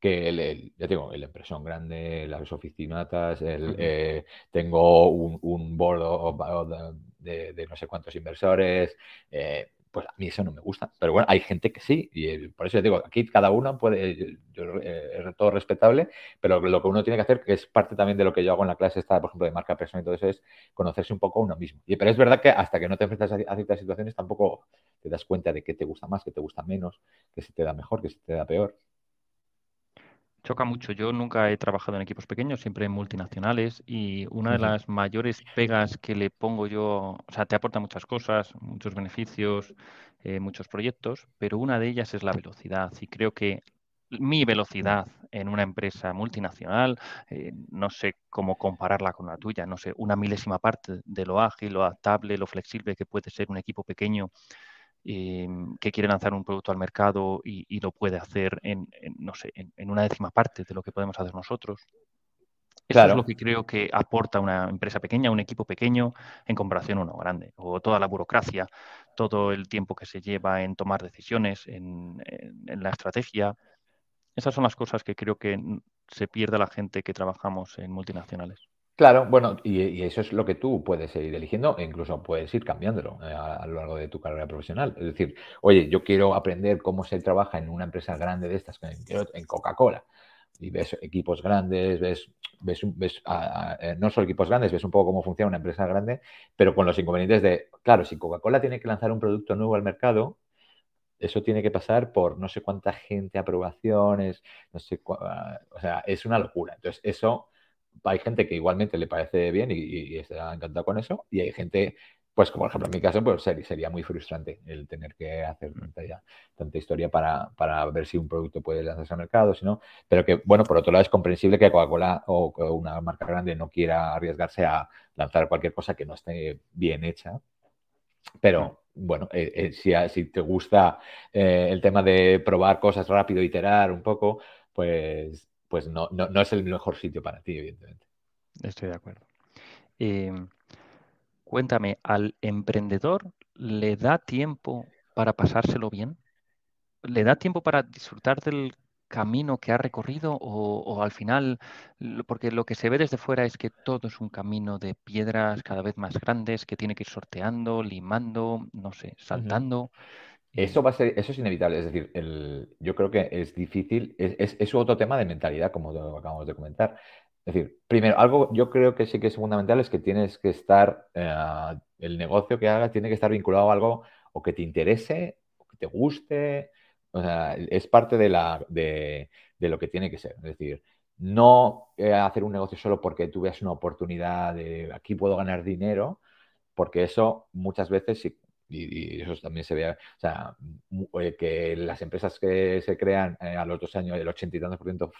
Speaker 1: que el, ya tengo la impresión grande, las oficinatas, el, eh, tengo un, un board de, no sé cuántos inversores, eh, pues a mí eso no me gusta. Pero bueno, hay gente que sí, y por eso digo, aquí cada uno puede, yo, eh, es todo respetable, pero lo que uno tiene que hacer, que es parte también de lo que yo hago en la clase esta, por ejemplo, de marca personal y todo eso, es conocerse un poco a uno mismo. Y, pero es verdad que hasta que no te enfrentas a, ciertas situaciones tampoco te das cuenta de qué te gusta más, qué te gusta menos, qué se te da mejor, qué se te da peor.
Speaker 2: Choca mucho. Yo nunca he trabajado en equipos pequeños, siempre en multinacionales y una de las mayores pegas que le pongo yo, o sea, te aporta muchas cosas, muchos beneficios, eh, muchos proyectos, pero una de ellas es la velocidad y creo que mi velocidad en una empresa multinacional, eh, no sé cómo compararla con la tuya, no sé, una milésima parte de lo ágil, lo adaptable, lo flexible que puede ser un equipo pequeño Em, que quiere lanzar un producto al mercado y, lo puede hacer en, no sé, en, una décima parte de lo que podemos hacer nosotros. Eso es lo que creo que aporta una empresa pequeña, un equipo pequeño, en comparación a uno grande. O toda la burocracia, todo el tiempo que se lleva en tomar decisiones, en, en la estrategia. Esas son las cosas que creo que se pierde la gente que trabajamos en multinacionales.
Speaker 1: Claro, bueno, y, eso es lo que tú puedes ir eligiendo e incluso puedes ir cambiándolo eh, a, lo largo de tu carrera profesional. Es decir, oye, yo quiero aprender cómo se trabaja en una empresa grande de estas, en Coca-Cola. y ves equipos grandes, ves, ves, ves eh, no solo equipos grandes, ves un poco cómo funciona una empresa grande, pero con los inconvenientes de, claro, si Coca-Cola tiene que lanzar un producto nuevo al mercado, eso tiene que pasar por no sé cuánta gente, aprobaciones, no sé, o sea, es una locura. Entonces, eso, hay gente que igualmente le parece bien y, y está encantado con eso, y hay gente pues como por ejemplo en mi caso, pues sería muy frustrante el tener que hacer tanta, historia para, para, ver si un producto puede lanzarse al mercado, si no. Pero que, bueno, por otro lado es comprensible que Coca-Cola o, una marca grande no quiera arriesgarse a lanzar cualquier cosa que no esté bien hecha. Pero bueno, eh, eh, si, si, te gusta eh, el tema de probar cosas rápido, iterar un poco, pues, pues no, no, no, es el mejor sitio para ti, evidentemente.
Speaker 2: Estoy de acuerdo. Cuéntame, ¿al emprendedor le da tiempo para pasárselo bien? ¿Le da tiempo para disfrutar del camino que ha recorrido o, al final, porque lo que se ve desde fuera es que todo es un camino de piedras cada vez más grandes que tiene que ir sorteando, limando, no sé, saltando.
Speaker 1: Eso va a ser, eso es inevitable. Es decir, el, yo creo que es difícil, es, es, otro tema de mentalidad, como acabamos de comentar. Es decir, primero, algo yo creo que sí que es fundamental es que tienes que estar, eh, el negocio que hagas tiene que estar vinculado a algo o que te interese, o que te guste, o sea, es parte de, la, de, lo que tiene que ser. Es decir, no eh, hacer un negocio solo porque tú veas una oportunidad de aquí puedo ganar dinero, porque eso muchas veces sí, y, eso también se ve, o sea, eh, que las empresas que se crean a los dos años, el ochenta y tantos por ciento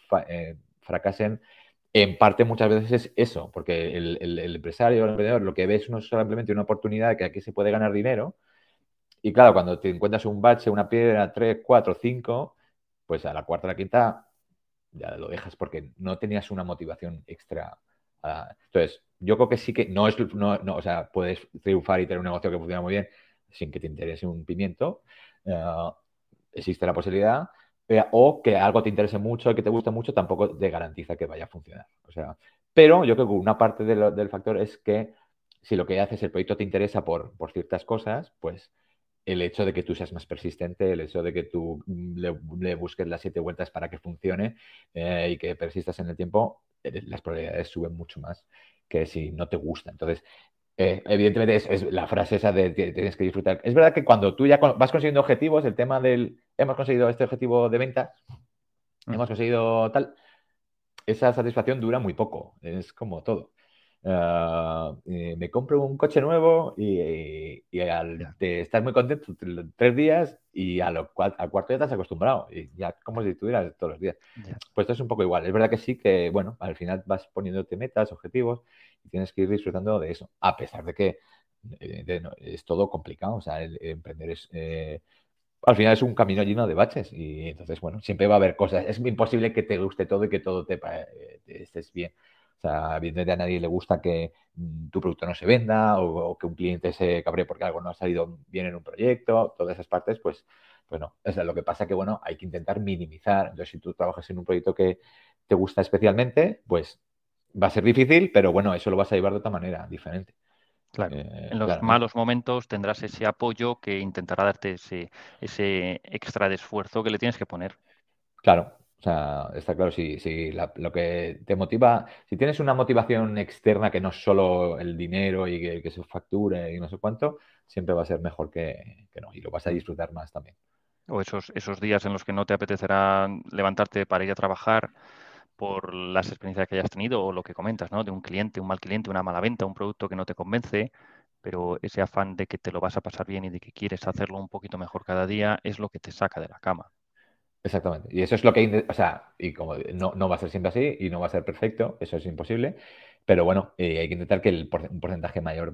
Speaker 1: fracasen, en parte muchas veces es eso, porque el, empresario, el emprendedor, lo que ve es no solamente una oportunidad que aquí se puede ganar dinero. Y claro, cuando te encuentras un bache, una piedra, tres, cuatro, cinco, pues a la cuarta, a la quinta, ya lo dejas porque no tenías una motivación extra. Entonces, yo creo que sí que no es, no, no, o sea, puedes triunfar y tener un negocio que funciona muy bien sin que te interese un pimiento. Eh, existe la posibilidad, o que algo te interese mucho y que te guste mucho, tampoco te garantiza que vaya a funcionar. O sea, pero yo creo que una parte del factor es que si lo que haces, el proyecto te interesa por, ciertas cosas, pues el hecho de que tú seas más persistente, el hecho de que tú le, busques las siete vueltas para que funcione eh, y que persistas en el tiempo, eh, las probabilidades suben mucho más que si no te gusta. Entonces, eh, evidentemente es, la frase esa de tienes que disfrutar. Es verdad que cuando tú ya vas consiguiendo objetivos, el tema del hemos conseguido este objetivo de ventas, mm. hemos conseguido tal, esa satisfacción dura muy poco, es como todo. Ah, eh, me compro un coche nuevo y, al de estar muy contento tres días y a al cuarto ya te has acostumbrado y ya como si estuvieras todos los días. Pues esto es un poco igual. Es verdad que sí que, bueno, al final vas poniéndote metas, objetivos y tienes que ir disfrutando de eso, a pesar de que eh, es todo complicado. O sea, el, emprender es... Eh, al final es un camino lleno de baches y entonces, bueno, siempre va a haber cosas. Es imposible que te guste todo y que todo te, te estés bien. O sea, evidentemente a nadie le gusta que mm, tu producto no se venda o, que un cliente se cabre porque algo no ha salido bien en un proyecto, todas esas partes, pues, pues no. O sea, lo que pasa que, bueno, hay que intentar minimizar. Entonces, si tú trabajas en un proyecto que te gusta especialmente, pues va a ser difícil, pero bueno, eso lo vas a llevar de otra manera, diferente.
Speaker 2: Claro. Eh, en los malos momentos tendrás ese apoyo que intentará darte ese, ese extra de esfuerzo que le tienes que poner.
Speaker 1: Claro, o sea, está claro, si, si lo que te motiva, si tienes una motivación externa que no es solo el dinero y que, se facture y no sé cuánto, siempre va a ser mejor que, no, y lo vas a disfrutar más también.
Speaker 2: O esos, esos días en los que no te apetecerá levantarte para ir a trabajar por las experiencias que hayas tenido o lo que comentas, ¿no? De un cliente, un mal cliente, una mala venta, un producto que no te convence, pero ese afán de que te lo vas a pasar bien y de que quieres hacerlo un poquito mejor cada día es lo que te saca de la cama.
Speaker 1: Exactamente. Y eso es lo que, o sea, y como no, va a ser siempre así y no va a ser perfecto, eso es imposible, pero bueno, eh, hay que intentar que el un porcentaje mayor,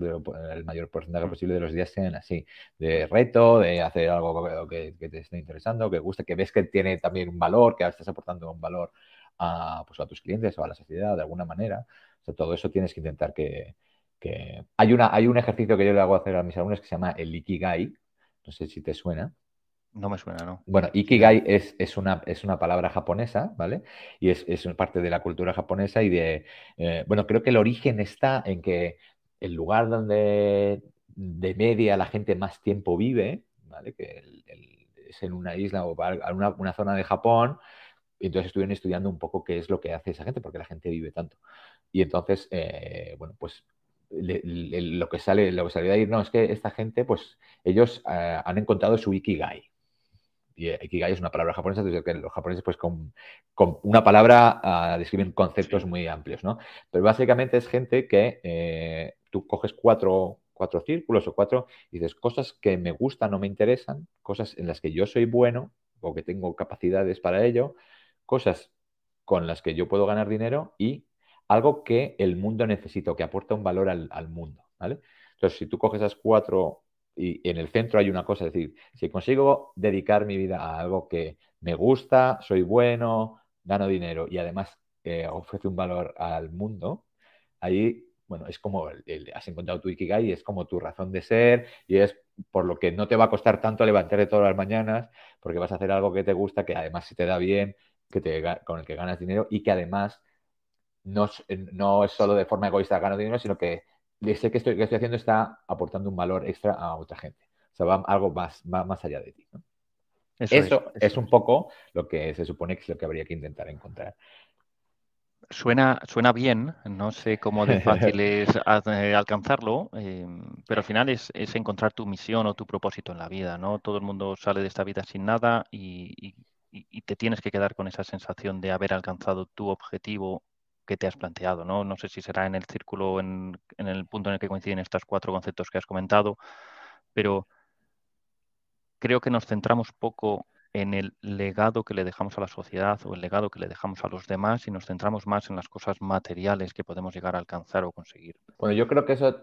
Speaker 1: el mayor porcentaje posible de los días sean así, de reto, de hacer algo que, te esté interesando, que guste, que ves que tiene también un valor, que estás aportando un valor a, pues, a tus clientes o a la sociedad de alguna manera. O sea, todo eso tienes que intentar que, Hay, una, hay un ejercicio que yo le hago hacer a mis alumnos que se llama el Ikigai, no sé si te suena.
Speaker 2: No me suena, ¿no?
Speaker 1: Bueno, Ikigai es, es, una, es una palabra japonesa, ¿vale? Y es, es parte de la cultura japonesa y de, eh, bueno, creo que el origen está en que el lugar donde de media la gente más tiempo vive, ¿vale? Que es en una isla o una, una zona de Japón, entonces estuvieron estudiando un poco qué es lo que hace esa gente, porque la gente vive tanto. Y entonces, eh, bueno, pues lo que sale, lo que salió de ahí, no, es que esta gente, pues ellos eh, han encontrado su Ikigai. Y eh, Ikigai es una palabra japonesa, entonces que los japoneses pues con, una palabra ah, describen conceptos muy amplios, ¿no? Pero básicamente es gente que tú coges cuatro, cuatro círculos o cuatro y dices cosas que me gustan o me interesan, cosas en las que yo soy bueno o que tengo capacidades para ello, cosas con las que yo puedo ganar dinero y algo que el mundo necesita que aporta un valor al, mundo, ¿vale? Entonces, si tú coges esas cuatro y en el centro hay una cosa, es decir, si consigo dedicar mi vida a algo que me gusta, soy bueno, gano dinero y además eh, ofrece un valor al mundo, ahí, bueno, es como has encontrado tu Ikigai, es como tu razón de ser y es por lo que no te va a costar tanto levantarte todas las mañanas porque vas a hacer algo que te gusta, que además se te da bien, que te, con el que ganas dinero y que además no, no es solo de forma egoísta gano dinero, sino que sé que estoy, que estoy haciendo está aportando un valor extra a otra gente. O sea, va algo más, más, allá de ti. Eso, es, un poco lo que se supone que es lo que habría que intentar encontrar.
Speaker 2: Suena, suena bien, no sé cómo de fácil *laughs* es eh, alcanzarlo, eh, pero al final es, encontrar tu misión o tu propósito en la vida, ¿no? Todo el mundo sale de esta vida sin nada y, te tienes que quedar con esa sensación de haber alcanzado tu objetivo que te has planteado, ¿no? No sé si será en el círculo, en, en el punto en el que coinciden estos cuatro conceptos que has comentado, pero creo que nos centramos poco en el legado que le dejamos a la sociedad o el legado que le dejamos a los demás y nos centramos más en las cosas materiales que podemos llegar a alcanzar o conseguir.
Speaker 1: Bueno, yo creo que eso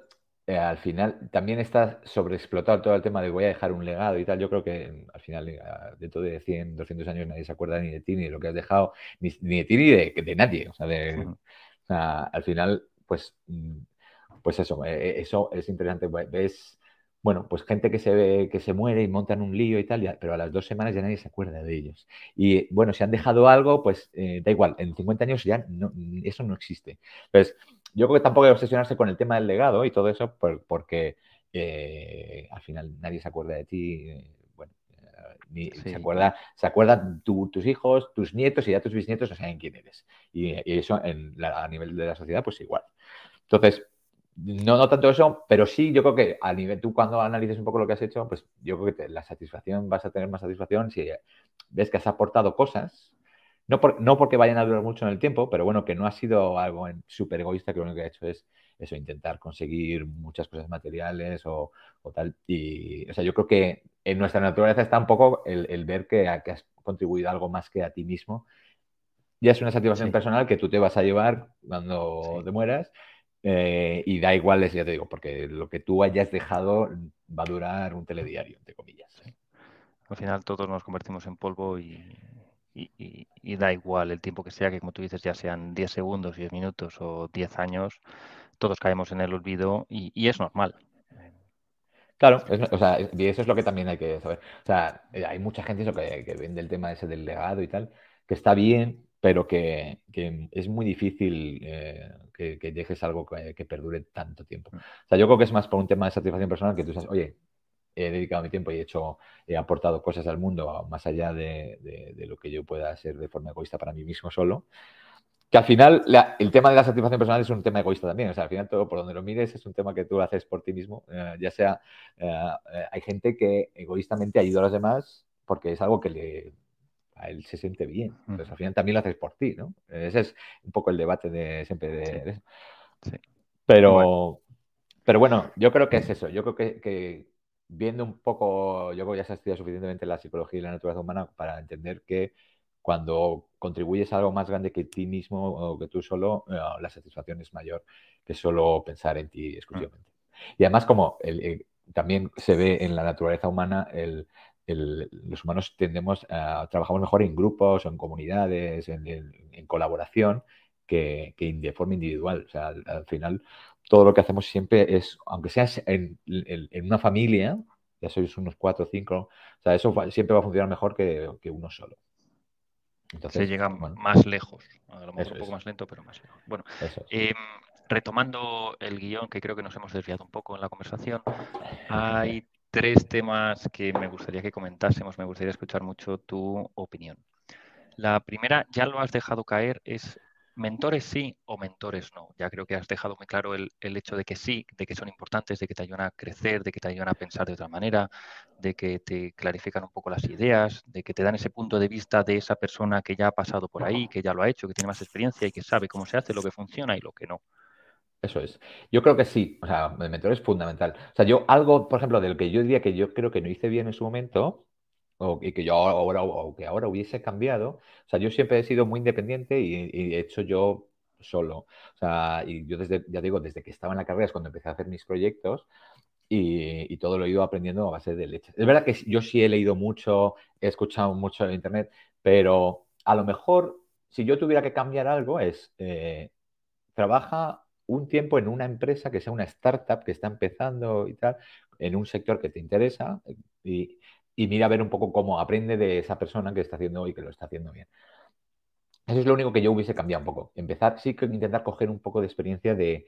Speaker 1: eh, al final también está sobreexplotado todo el tema de voy a dejar un legado y tal. Yo creo que al final, eh, dentro de 100, 200 años, nadie se acuerda ni de ti, ni de lo que has dejado, ni, de ti, ni de, nadie. O sea, al final, pues, mm, pues eso, eh, eso es interesante. Ves, bueno, pues gente que se ve, que se muere y montan un lío y tal, pero a las dos semanas ya nadie se acuerda de ellos. Y bueno, si han dejado algo, pues da igual, en 50 años ya no, eso no existe. Entonces, yo creo que tampoco hay que obsesionarse con el tema del legado y todo eso, porque eh, al final nadie se acuerda de ti. Eh, bueno, eh, ni se acuerda, se acuerdan tus hijos, tus nietos y ya tus bisnietos no saben quién eres. Y, eso a nivel de la sociedad, pues igual. Entonces, no, no tanto eso, pero sí, yo creo que a nivel, tú cuando analices un poco lo que has hecho, pues yo creo que la satisfacción, vas a tener más satisfacción si ves que has aportado cosas no, porque vayan a durar mucho en el tiempo, pero bueno, que no ha sido algo súper egoísta, que lo único que ha hecho es eso, intentar conseguir muchas cosas materiales o, tal. Y, o sea, yo creo que en nuestra naturaleza está un poco el, ver que, has contribuido algo más que a ti mismo. Ya es una satisfacción personal que tú te vas a llevar cuando te mueras. Eh, y da igual, ya te digo, porque lo que tú hayas dejado va a durar un telediario, entre comillas.
Speaker 2: Al final todos nos convertimos en polvo y y, da igual el tiempo que sea, que como tú dices, ya sean 10 segundos, 10 minutos o 10 años, todos caemos en el olvido y, es normal.
Speaker 1: Claro, o sea, y eso es lo que también hay que saber. O sea, eh, hay mucha gente eso que, que vende el tema ese del legado y tal, que está bien, pero que, es muy difícil eh, que, dejes algo que, que, perdure tanto tiempo. Mm. O sea, yo creo que es más por un tema de satisfacción personal que tú sabes, oye, he dedicado mi tiempo y he hecho, he aportado cosas al mundo más allá de, lo que yo pueda hacer de forma egoísta para mí mismo solo. Que al final el tema de la satisfacción personal es un tema egoísta también. O sea, al final todo por donde lo mires es un tema que tú haces por ti mismo. Eh, ya sea, eh, eh, hay gente que egoístamente ayuda a los demás porque es algo que le, a él se siente bien. Entonces al final también lo haces por ti, ¿no? Ese es un poco el debate de siempre de, eso. Pero, bueno. pero bueno, yo creo que es eso. Yo creo que viendo un poco, yo creo que ya se ha estudiado suficientemente la psicología y la naturaleza humana para entender que cuando contribuyes a algo más grande que ti mismo o que tú solo, eh, la satisfacción es mayor que solo pensar en ti exclusivamente. Y además, como también se ve en la naturaleza humana, los humanos tendemos a trabajamos mejor en grupos o en comunidades, en, colaboración, que, de forma individual. O sea, al final todo lo que hacemos siempre es, aunque seas en, una familia, ya sois unos cuatro o cinco, o sea, eso siempre va a funcionar mejor que, uno solo.
Speaker 2: Entonces, Se llega más lejos, a lo mejor un poco más lento, pero más lejos. Bueno, em, retomando el guion, que creo que nos hemos desviado un poco en la conversación, *laughs* hay tres temas que me gustaría que comentásemos, me gustaría escuchar mucho tu opinión. La primera, ya lo has dejado caer, es mentores sí o mentores no. Ya creo que has dejado muy claro el, hecho de que sí, de que son importantes, de que te ayudan a crecer, de que te ayudan a pensar de otra manera, de que te clarifican un poco las ideas, de que te dan ese punto de vista de esa persona que ya ha pasado por ahí, que ya lo ha hecho, que tiene más experiencia y que sabe cómo se hace, lo que funciona y lo que no.
Speaker 1: Eso es. Yo creo que sí. O sea, el mentor es fundamental. O sea, yo algo, por ejemplo, del que yo diría que yo creo que no hice bien en su momento, o, y que yo ahora, o que ahora hubiese cambiado, o sea, yo siempre he sido muy independiente y, he hecho yo solo. O sea, y yo desde, ya digo, desde que estaba en la carrera es cuando empecé a hacer mis proyectos y, todo lo he ido aprendiendo a base de leche. Es verdad que yo sí he leído mucho, he escuchado mucho en internet, pero a lo mejor si yo tuviera que cambiar algo es, eh, trabaja un tiempo en una empresa que sea una startup que está empezando y tal, en un sector que te interesa y, mira a ver un poco cómo aprende de esa persona que está haciendo y que lo está haciendo bien. Eso es lo único que yo hubiese cambiado un poco. Empezar, sí que intentar coger un poco de experiencia de,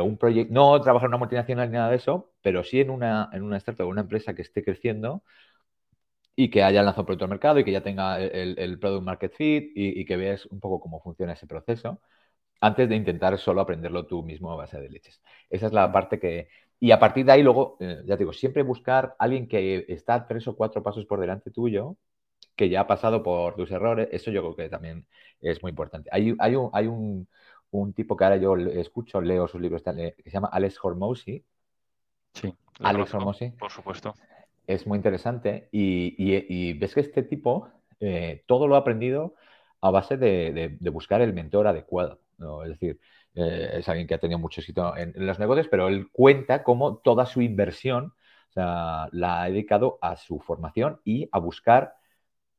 Speaker 1: un proyecto, no trabajar en una multinacional ni nada de eso, pero sí en una, en una startup, una empresa que esté creciendo y que haya lanzado producto al mercado y que ya tenga el, product market fit y, que veas un poco cómo funciona ese proceso antes de intentar solo aprenderlo tú mismo a base de leches. Esa es la parte que... Y a partir de ahí luego, eh, ya te digo, siempre buscar a alguien que está tres o cuatro pasos por delante tuyo, que ya ha pasado por tus errores, eso yo creo que también es muy importante. Hay, hay, un, hay un, tipo que ahora yo escucho, leo sus libros, que se llama Alex Hormozy.
Speaker 2: Sí,
Speaker 1: Alex Hormozy.
Speaker 2: Por supuesto.
Speaker 1: Es muy interesante y, ves que este tipo eh, todo lo ha aprendido a base de buscar el mentor adecuado. Es decir, eh, es alguien que ha tenido mucho éxito en, los negocios, pero él cuenta cómo toda su inversión la ha dedicado a su formación y a buscar.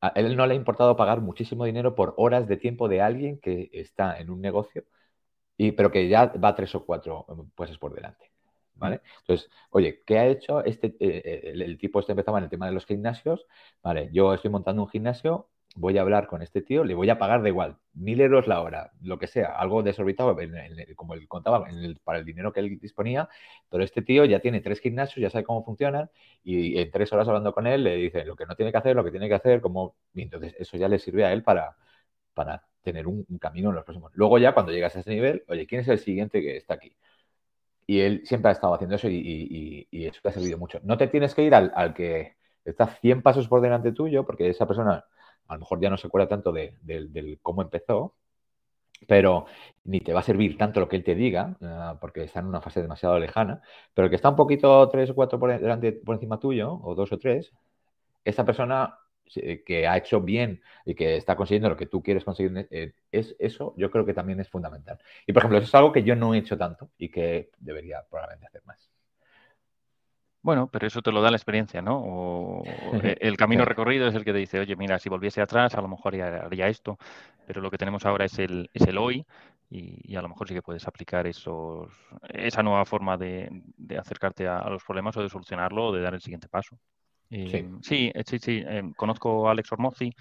Speaker 1: A él no le ha importado pagar muchísimo dinero por horas de tiempo de alguien que está en un negocio, y, pero que ya va tres o cuatro puestos por delante. ¿Vale? Entonces, oye, ¿qué ha hecho este? Eh, eh, el, el, tipo este empezaba en el tema de los gimnasios. Vale, yo estoy montando un gimnasio, voy a hablar con este tío, le voy a pagar de igual, mil euros la hora, lo que sea, algo desorbitado, como él contaba, para el dinero que él disponía, pero este tío ya tiene tres gimnasios, ya sabe cómo funcionan, y en tres horas hablando con él le dice lo que no tiene que hacer, lo que tiene que hacer, como... Y entonces eso ya le sirve a él para, para tener un, camino en los próximos. Luego ya cuando llegas a ese nivel, oye, ¿quién es el siguiente que está aquí? Y él siempre ha estado haciendo eso y, eso te ha servido mucho. No te tienes que ir al, al que está 100 pasos por delante tuyo, porque esa persona a lo mejor ya no se acuerda tanto de, cómo empezó, pero ni te va a servir tanto lo que él te diga, ah, porque está en una fase demasiado lejana, pero el que está un poquito tres o cuatro por, delante, por encima tuyo, o dos o tres, esa persona que ha hecho bien y que está consiguiendo lo que tú quieres conseguir, eh, es eso yo creo que también es fundamental. Y por ejemplo, eso es algo que yo no he hecho tanto y que debería probablemente hacer más.
Speaker 2: Bueno, pero eso te lo da la experiencia, ¿no? O e, el *laughs* camino recorrido es el que te dice, oye, mira, si volviese atrás, a lo mejor haría, esto, pero lo que tenemos ahora es el, es el hoy y, a lo mejor sí que puedes aplicar esos, esa nueva forma de, acercarte a, los problemas o de solucionarlo o de dar el siguiente paso. sí, sí, eh, sí, sí. Em, conozco a Alex Ormozzi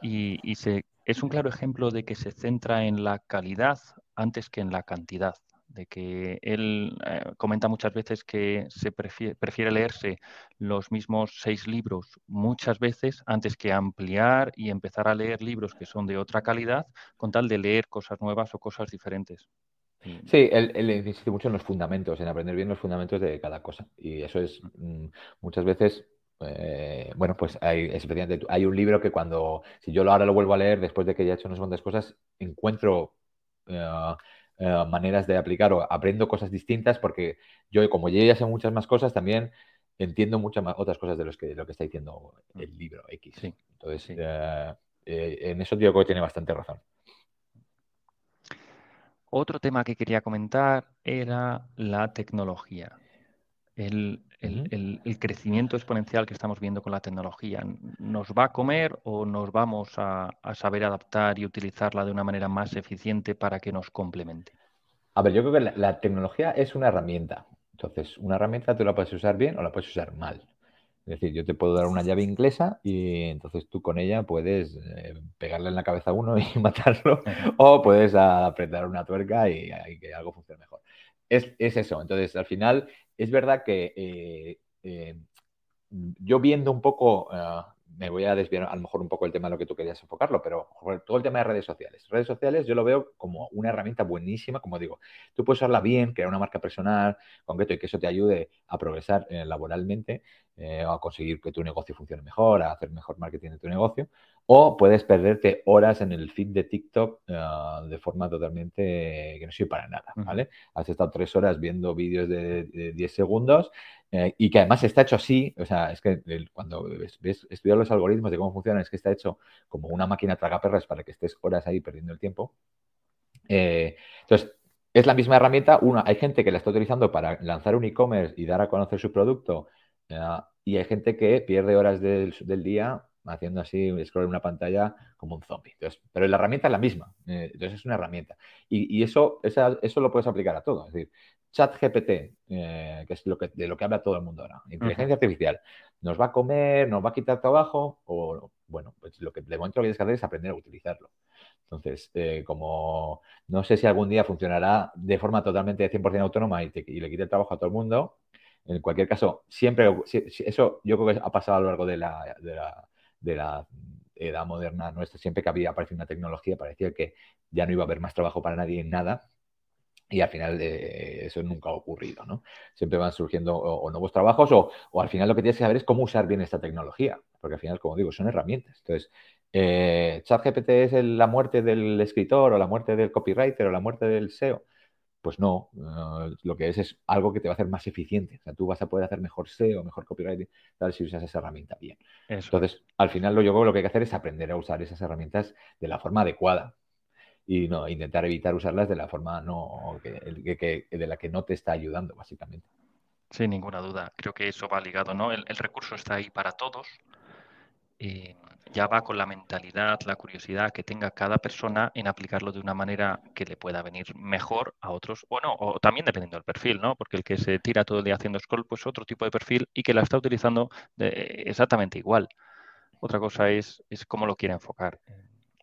Speaker 2: y, y se, es un claro ejemplo de que se centra en la calidad antes que en la cantidad de que él eh, comenta muchas veces que se prefiere, leerse los mismos seis libros muchas veces antes que ampliar y empezar a leer libros que son de otra calidad con tal de leer cosas nuevas o cosas diferentes.
Speaker 1: Sí, él, insiste mucho en los fundamentos, en aprender bien los fundamentos de cada cosa. Y eso es mm, muchas veces eh, bueno, pues hay, hay un libro que cuando, si yo ahora lo vuelvo a leer después de que ya he hecho unas cuantas cosas, encuentro eh, eh, maneras de aplicar o aprendo cosas distintas porque yo, como yo ya sé muchas más cosas, también entiendo muchas más otras cosas de, los que, lo que está diciendo mm. el libro X. Entonces, eh, eh, en eso que tiene bastante razón.
Speaker 2: Otro tema que quería comentar era la tecnología. El, crecimiento exponencial que estamos viendo con la tecnología. ¿Nos va a comer o nos vamos a, saber adaptar y utilizarla de una manera más eficiente para que nos complemente?
Speaker 1: A ver, yo creo que la, tecnología es una herramienta. Entonces, una herramienta tú la puedes usar bien o la puedes usar mal. Es decir, yo te puedo dar una llave inglesa y entonces tú con ella puedes eh, pegarle en la cabeza a uno *laughs* y matarlo, o puedes apretar una tuerca y, que algo funcione mejor. Es, eso. Entonces, al final, es verdad que eh, eh, yo viendo un poco me voy a desviar a lo mejor un poco el tema de lo que tú querías enfocarlo, pero todo el tema de redes sociales. Redes sociales yo lo veo como una herramienta buenísima, como digo, tú puedes usarla bien, crear una marca personal, concreto, y que eso te ayude a progresar eh, laboralmente, eh, a conseguir que tu negocio funcione mejor, a hacer mejor marketing de tu negocio, o puedes perderte horas en el feed de TikTok eh, de forma totalmente que no sirve para nada, ¿vale? Has estado tres horas viendo vídeos de, de 10 segundos eh, y que además está hecho así, o sea, es que cuando ves, estudiar los algoritmos de cómo funcionan, es que está hecho como una máquina tragaperras para que estés horas ahí perdiendo el tiempo. Eh, entonces, es la misma herramienta. Una, hay gente que la está utilizando para lanzar un e-commerce y dar a conocer su producto, eh, y hay gente que pierde horas del, día haciendo así, scroll en una pantalla como un zombie. Pero la herramienta es la misma. entonces es una herramienta. Y, eso, eso lo puedes aplicar a todo. Es decir, Chat GPT, eh, que es lo que, de lo que habla todo el mundo ahora, inteligencia artificial, ¿nos va a comer, nos va a quitar trabajo? O, bueno, pues lo que de momento lo que tienes que hacer es aprender a utilizarlo. Entonces, eh, como no sé si algún día funcionará de forma totalmente de 100% autónoma y, le quite el trabajo a todo el mundo, en cualquier caso, siempre, eso yo creo que ha pasado a lo largo de la, de la, de la edad moderna nuestra, siempre que había aparecido una tecnología, parecía que ya no iba a haber más trabajo para nadie en nada, y al final eh, eso nunca ha ocurrido, ¿no? Siempre van surgiendo o, nuevos trabajos o, al final lo que tienes que saber es cómo usar bien esta tecnología, porque al final, como digo, son herramientas. Entonces, eh, ¿ChatGPT es la muerte del escritor o la muerte del copywriter o la muerte del SEO? Pues no, lo que es es algo que te va a hacer más eficiente. O sea, tú vas a poder hacer mejor SEO, mejor copywriting, tal si usas esa herramienta bien. Entonces, al final lo, yo creo que lo que hay que hacer es aprender a usar esas herramientas de la forma adecuada y no intentar evitar usarlas de la forma no que, de la que no te está ayudando, básicamente.
Speaker 2: Sin ninguna duda. Creo que eso va ligado, ¿no? El, recurso está ahí para todos. y ya va con la mentalidad, la curiosidad que tenga cada persona en aplicarlo de una manera que le pueda venir mejor a otros, o no, o también dependiendo del perfil, ¿no? Porque el que se tira todo el día haciendo scroll, pues otro tipo de perfil y que la está utilizando exactamente igual. Otra cosa es, es cómo lo quiere enfocar.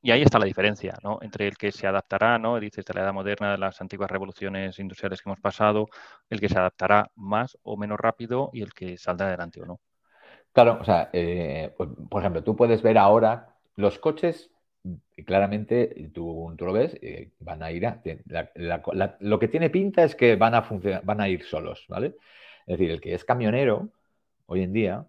Speaker 2: Y ahí está la diferencia, ¿no? Entre el que se adaptará, ¿no? Dices de la edad moderna, de las antiguas revoluciones industriales que hemos pasado, el que se adaptará más o menos rápido y el que saldrá adelante o no.
Speaker 1: Claro, o sea, eh, pues, por ejemplo, tú puedes ver ahora los coches, claramente tú, tú lo ves, eh, van a ir a. lo que tiene pinta es que van a van a ir solos, ¿vale? Es decir, el que es camionero hoy en día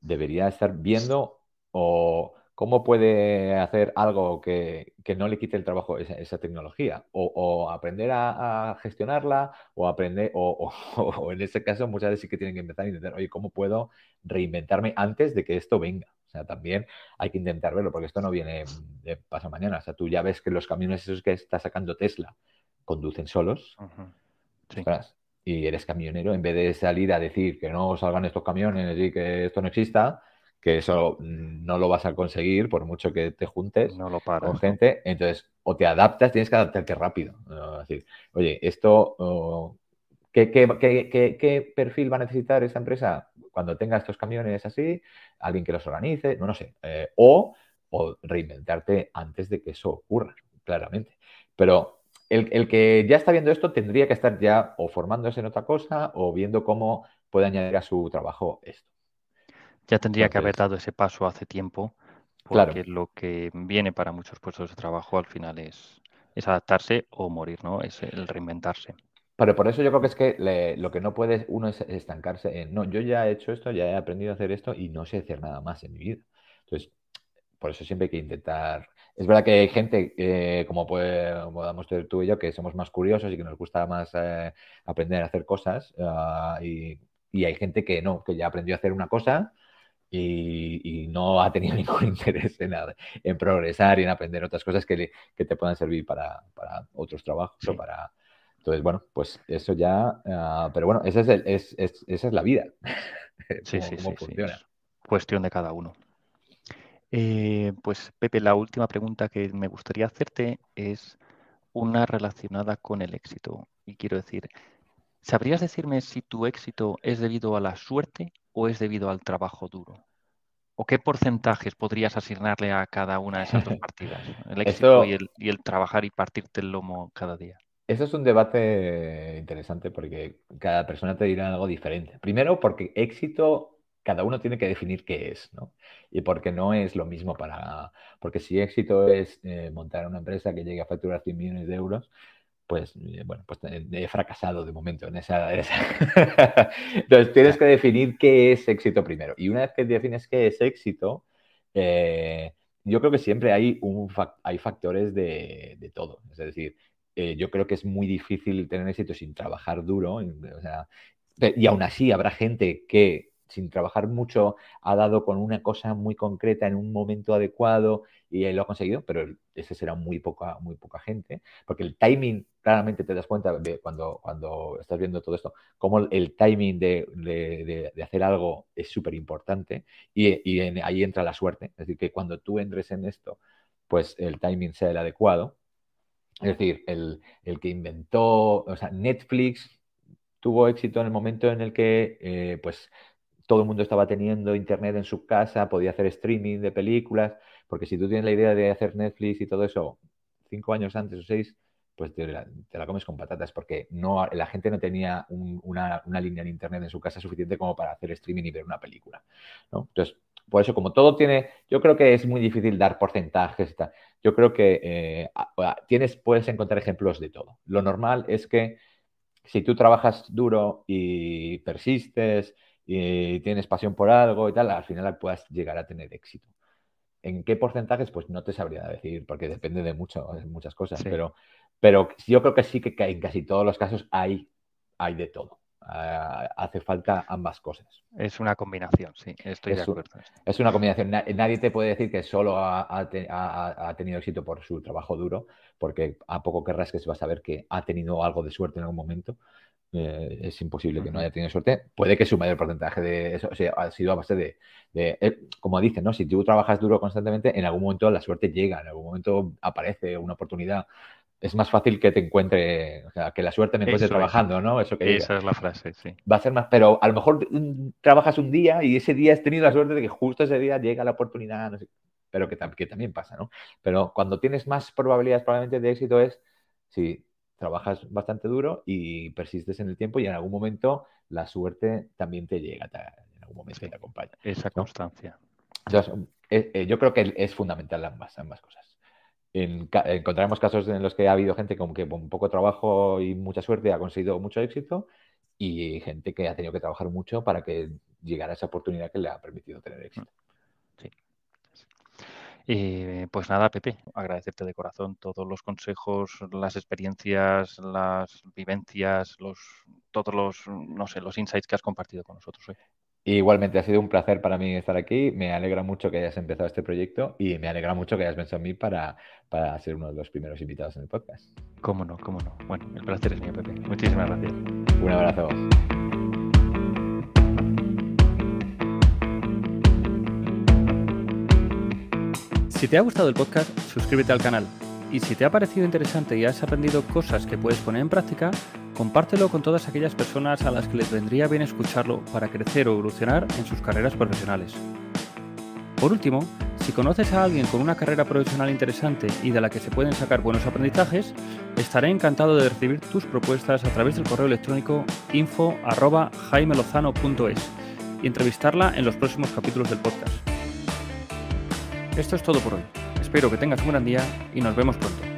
Speaker 1: debería estar viendo o ¿Cómo puede hacer algo que, no le quite el trabajo esa, esa tecnología? O, aprender a, gestionarla, o aprender, o, *laughs* en este caso muchas veces sí que tienen que empezar a intentar, oye, ¿cómo puedo reinventarme antes de que esto venga? O sea, también hay que intentar verlo, porque esto no viene de paso mañana. O sea, tú ya ves que los camiones esos que está sacando Tesla conducen solos. y eres camionero, en vez de salir a decir que no salgan estos camiones y que esto no exista, que eso no lo vas a conseguir por mucho que te juntes con gente. Entonces, o te adaptas, tienes que adaptarte rápido. Es decir, oye, esto, ¿qué, perfil va a necesitar esta empresa cuando tenga estos camiones así? Alguien que los organice, no, no sé. Eh, o, reinventarte antes de que eso ocurra, claramente. Pero el, el, que ya está viendo esto tendría que estar ya o formándose en otra cosa o viendo cómo puede añadir a su trabajo esto.
Speaker 2: Ya tendría que haber dado ese paso hace tiempo, porque lo que viene para muchos puestos de trabajo al final es, es adaptarse o morir, ¿no? Es el reinventarse.
Speaker 1: Pero por eso yo creo que es que lo que no puede uno es estancarse en, no, yo ya he hecho esto, ya he aprendido a hacer esto y no sé hacer nada más en mi vida. Entonces, por eso siempre hay que intentar. Es verdad que hay gente, eh, como podamos ser tú y yo, que somos más curiosos y que nos gusta más eh, aprender a hacer cosas. Ah, y, y, hay gente que no, que ya aprendió a hacer una cosa y, no ha tenido *laughs* ningún interés en, en progresar y en aprender otras cosas que, te puedan servir para, otros trabajos o para... Entonces, bueno, pues eso ya... Ah, pero bueno, esa es, esa es la vida. *laughs*
Speaker 2: Sí, sí, sí, funciona. cuestión de cada uno. Eh, pues Pepe, la última pregunta que me gustaría hacerte es una relacionada con el éxito. Y quiero decir, ¿sabrías decirme si tu éxito es debido a la suerte o es debido al trabajo duro? ¿O qué porcentajes podrías asignarle a cada una de esas dos *laughs* partidas? El éxito y, el, trabajar y partirte el lomo cada día.
Speaker 1: Eso es un debate interesante porque cada persona te dirá algo diferente. Primero, porque éxito cada uno tiene que definir qué es, ¿no? Y porque no es lo mismo para... Porque si éxito es eh, montar una empresa que llegue a facturar 100 millones de euros, pues eh, bueno, pues he fracasado de momento en esa... *laughs* Entonces tienes que definir qué es éxito primero. Y una vez que defines qué es éxito, eh, yo creo que siempre hay, un hay factores de, de todo. Es decir, yo creo que es muy difícil tener éxito sin trabajar duro. y aún así habrá gente que sin trabajar mucho, ha dado con una cosa muy concreta en un momento adecuado y lo ha conseguido, pero ese será muy poca, muy poca gente, porque el timing, claramente te das cuenta de cuando, cuando estás viendo todo esto, cómo el timing de, hacer algo es súper importante y, ahí entra la suerte. Es decir, que cuando tú entres en esto, pues el timing sea el adecuado. Es decir, el, el que inventó, o sea, Netflix tuvo éxito en el momento en el que, eh, pues, todo el mundo estaba teniendo internet en su casa, podía hacer streaming de películas, porque si tú tienes la idea de hacer Netflix y todo eso cinco años antes o seis, pues te la, comes con patatas, porque no, la gente no tenía una, línea de internet en su casa suficiente como para hacer streaming y ver una película. Entonces, por eso, como todo tiene, yo creo que es muy difícil dar porcentajes. Yo creo que eh, tienes, puedes encontrar ejemplos de todo. Lo normal es que si tú trabajas duro y persistes y tienes pasión por algo y tal, al final puedas llegar a tener éxito. ¿En qué porcentajes? Pues no te sabría decir, porque depende de, mucho, muchas cosas, pero, pero yo creo que sí que en casi todos los casos hay, hay de todo. Ah, hace falta ambas cosas.
Speaker 3: Es una combinación, sí, estoy de acuerdo.
Speaker 1: Es una combinación. Nadie te puede decir que solo ha, tenido éxito por su trabajo duro, porque a poco que rasques vas a ver que ha tenido algo de suerte en algún momento. Eh, es imposible que no haya tenido suerte. Puede que su mayor porcentaje de eso sea, ha sido a base de, eh, como dicen, ¿no? Si tú trabajas duro constantemente, en algún momento la suerte llega, en algún momento aparece una oportunidad. Es más fácil que te encuentre, o sea, que la suerte me encuentre trabajando, ¿no?
Speaker 3: Eso que Esa es la frase, sí.
Speaker 1: Va a ser más, pero a lo mejor trabajas un día y ese día has tenido la suerte de que justo ese día llega la oportunidad, no sé, pero que, que también pasa, ¿no? Pero cuando tienes más probabilidades probablemente de éxito es si trabajas bastante duro y persistes en el tiempo y en algún momento la suerte también te llega, en algún momento te acompaña.
Speaker 3: Esa constancia.
Speaker 1: Eh, eh, yo creo que es fundamental ambas, ambas cosas. encontraremos casos en los que ha habido gente con que con poco trabajo y mucha suerte ha conseguido mucho éxito y gente que ha tenido que trabajar mucho para que llegara a esa oportunidad que le ha permitido tener éxito.
Speaker 3: Y pues nada, Pepe, agradecerte de corazón todos los consejos, las experiencias, las vivencias, los, todos los, no sé, los insights que has compartido con nosotros hoy.
Speaker 1: Igualmente ha sido un placer para mí estar aquí. Me alegra mucho que hayas empezado este proyecto y me alegra mucho que hayas pensado en mí para, para ser uno de los primeros invitados en el podcast.
Speaker 3: Cómo no, cómo no. Bueno, el placer es mío, Pepe. Muchísimas gracias.
Speaker 1: Un abrazo.
Speaker 2: Si te ha gustado el podcast, suscríbete al canal. Y si te ha parecido interesante y has aprendido cosas que puedes poner en práctica, compártelo con todas aquellas personas a las que les vendría bien escucharlo para crecer o evolucionar en sus carreras profesionales. Por último, si conoces a alguien con una carrera profesional interesante y de la que se pueden sacar buenos aprendizajes, estaré encantado de recibir tus propuestas a través del correo electrónico info.jaimelozano.es y entrevistarla en los próximos capítulos del podcast. Esto es todo por hoy. Espero que tengas un gran día y nos vemos pronto.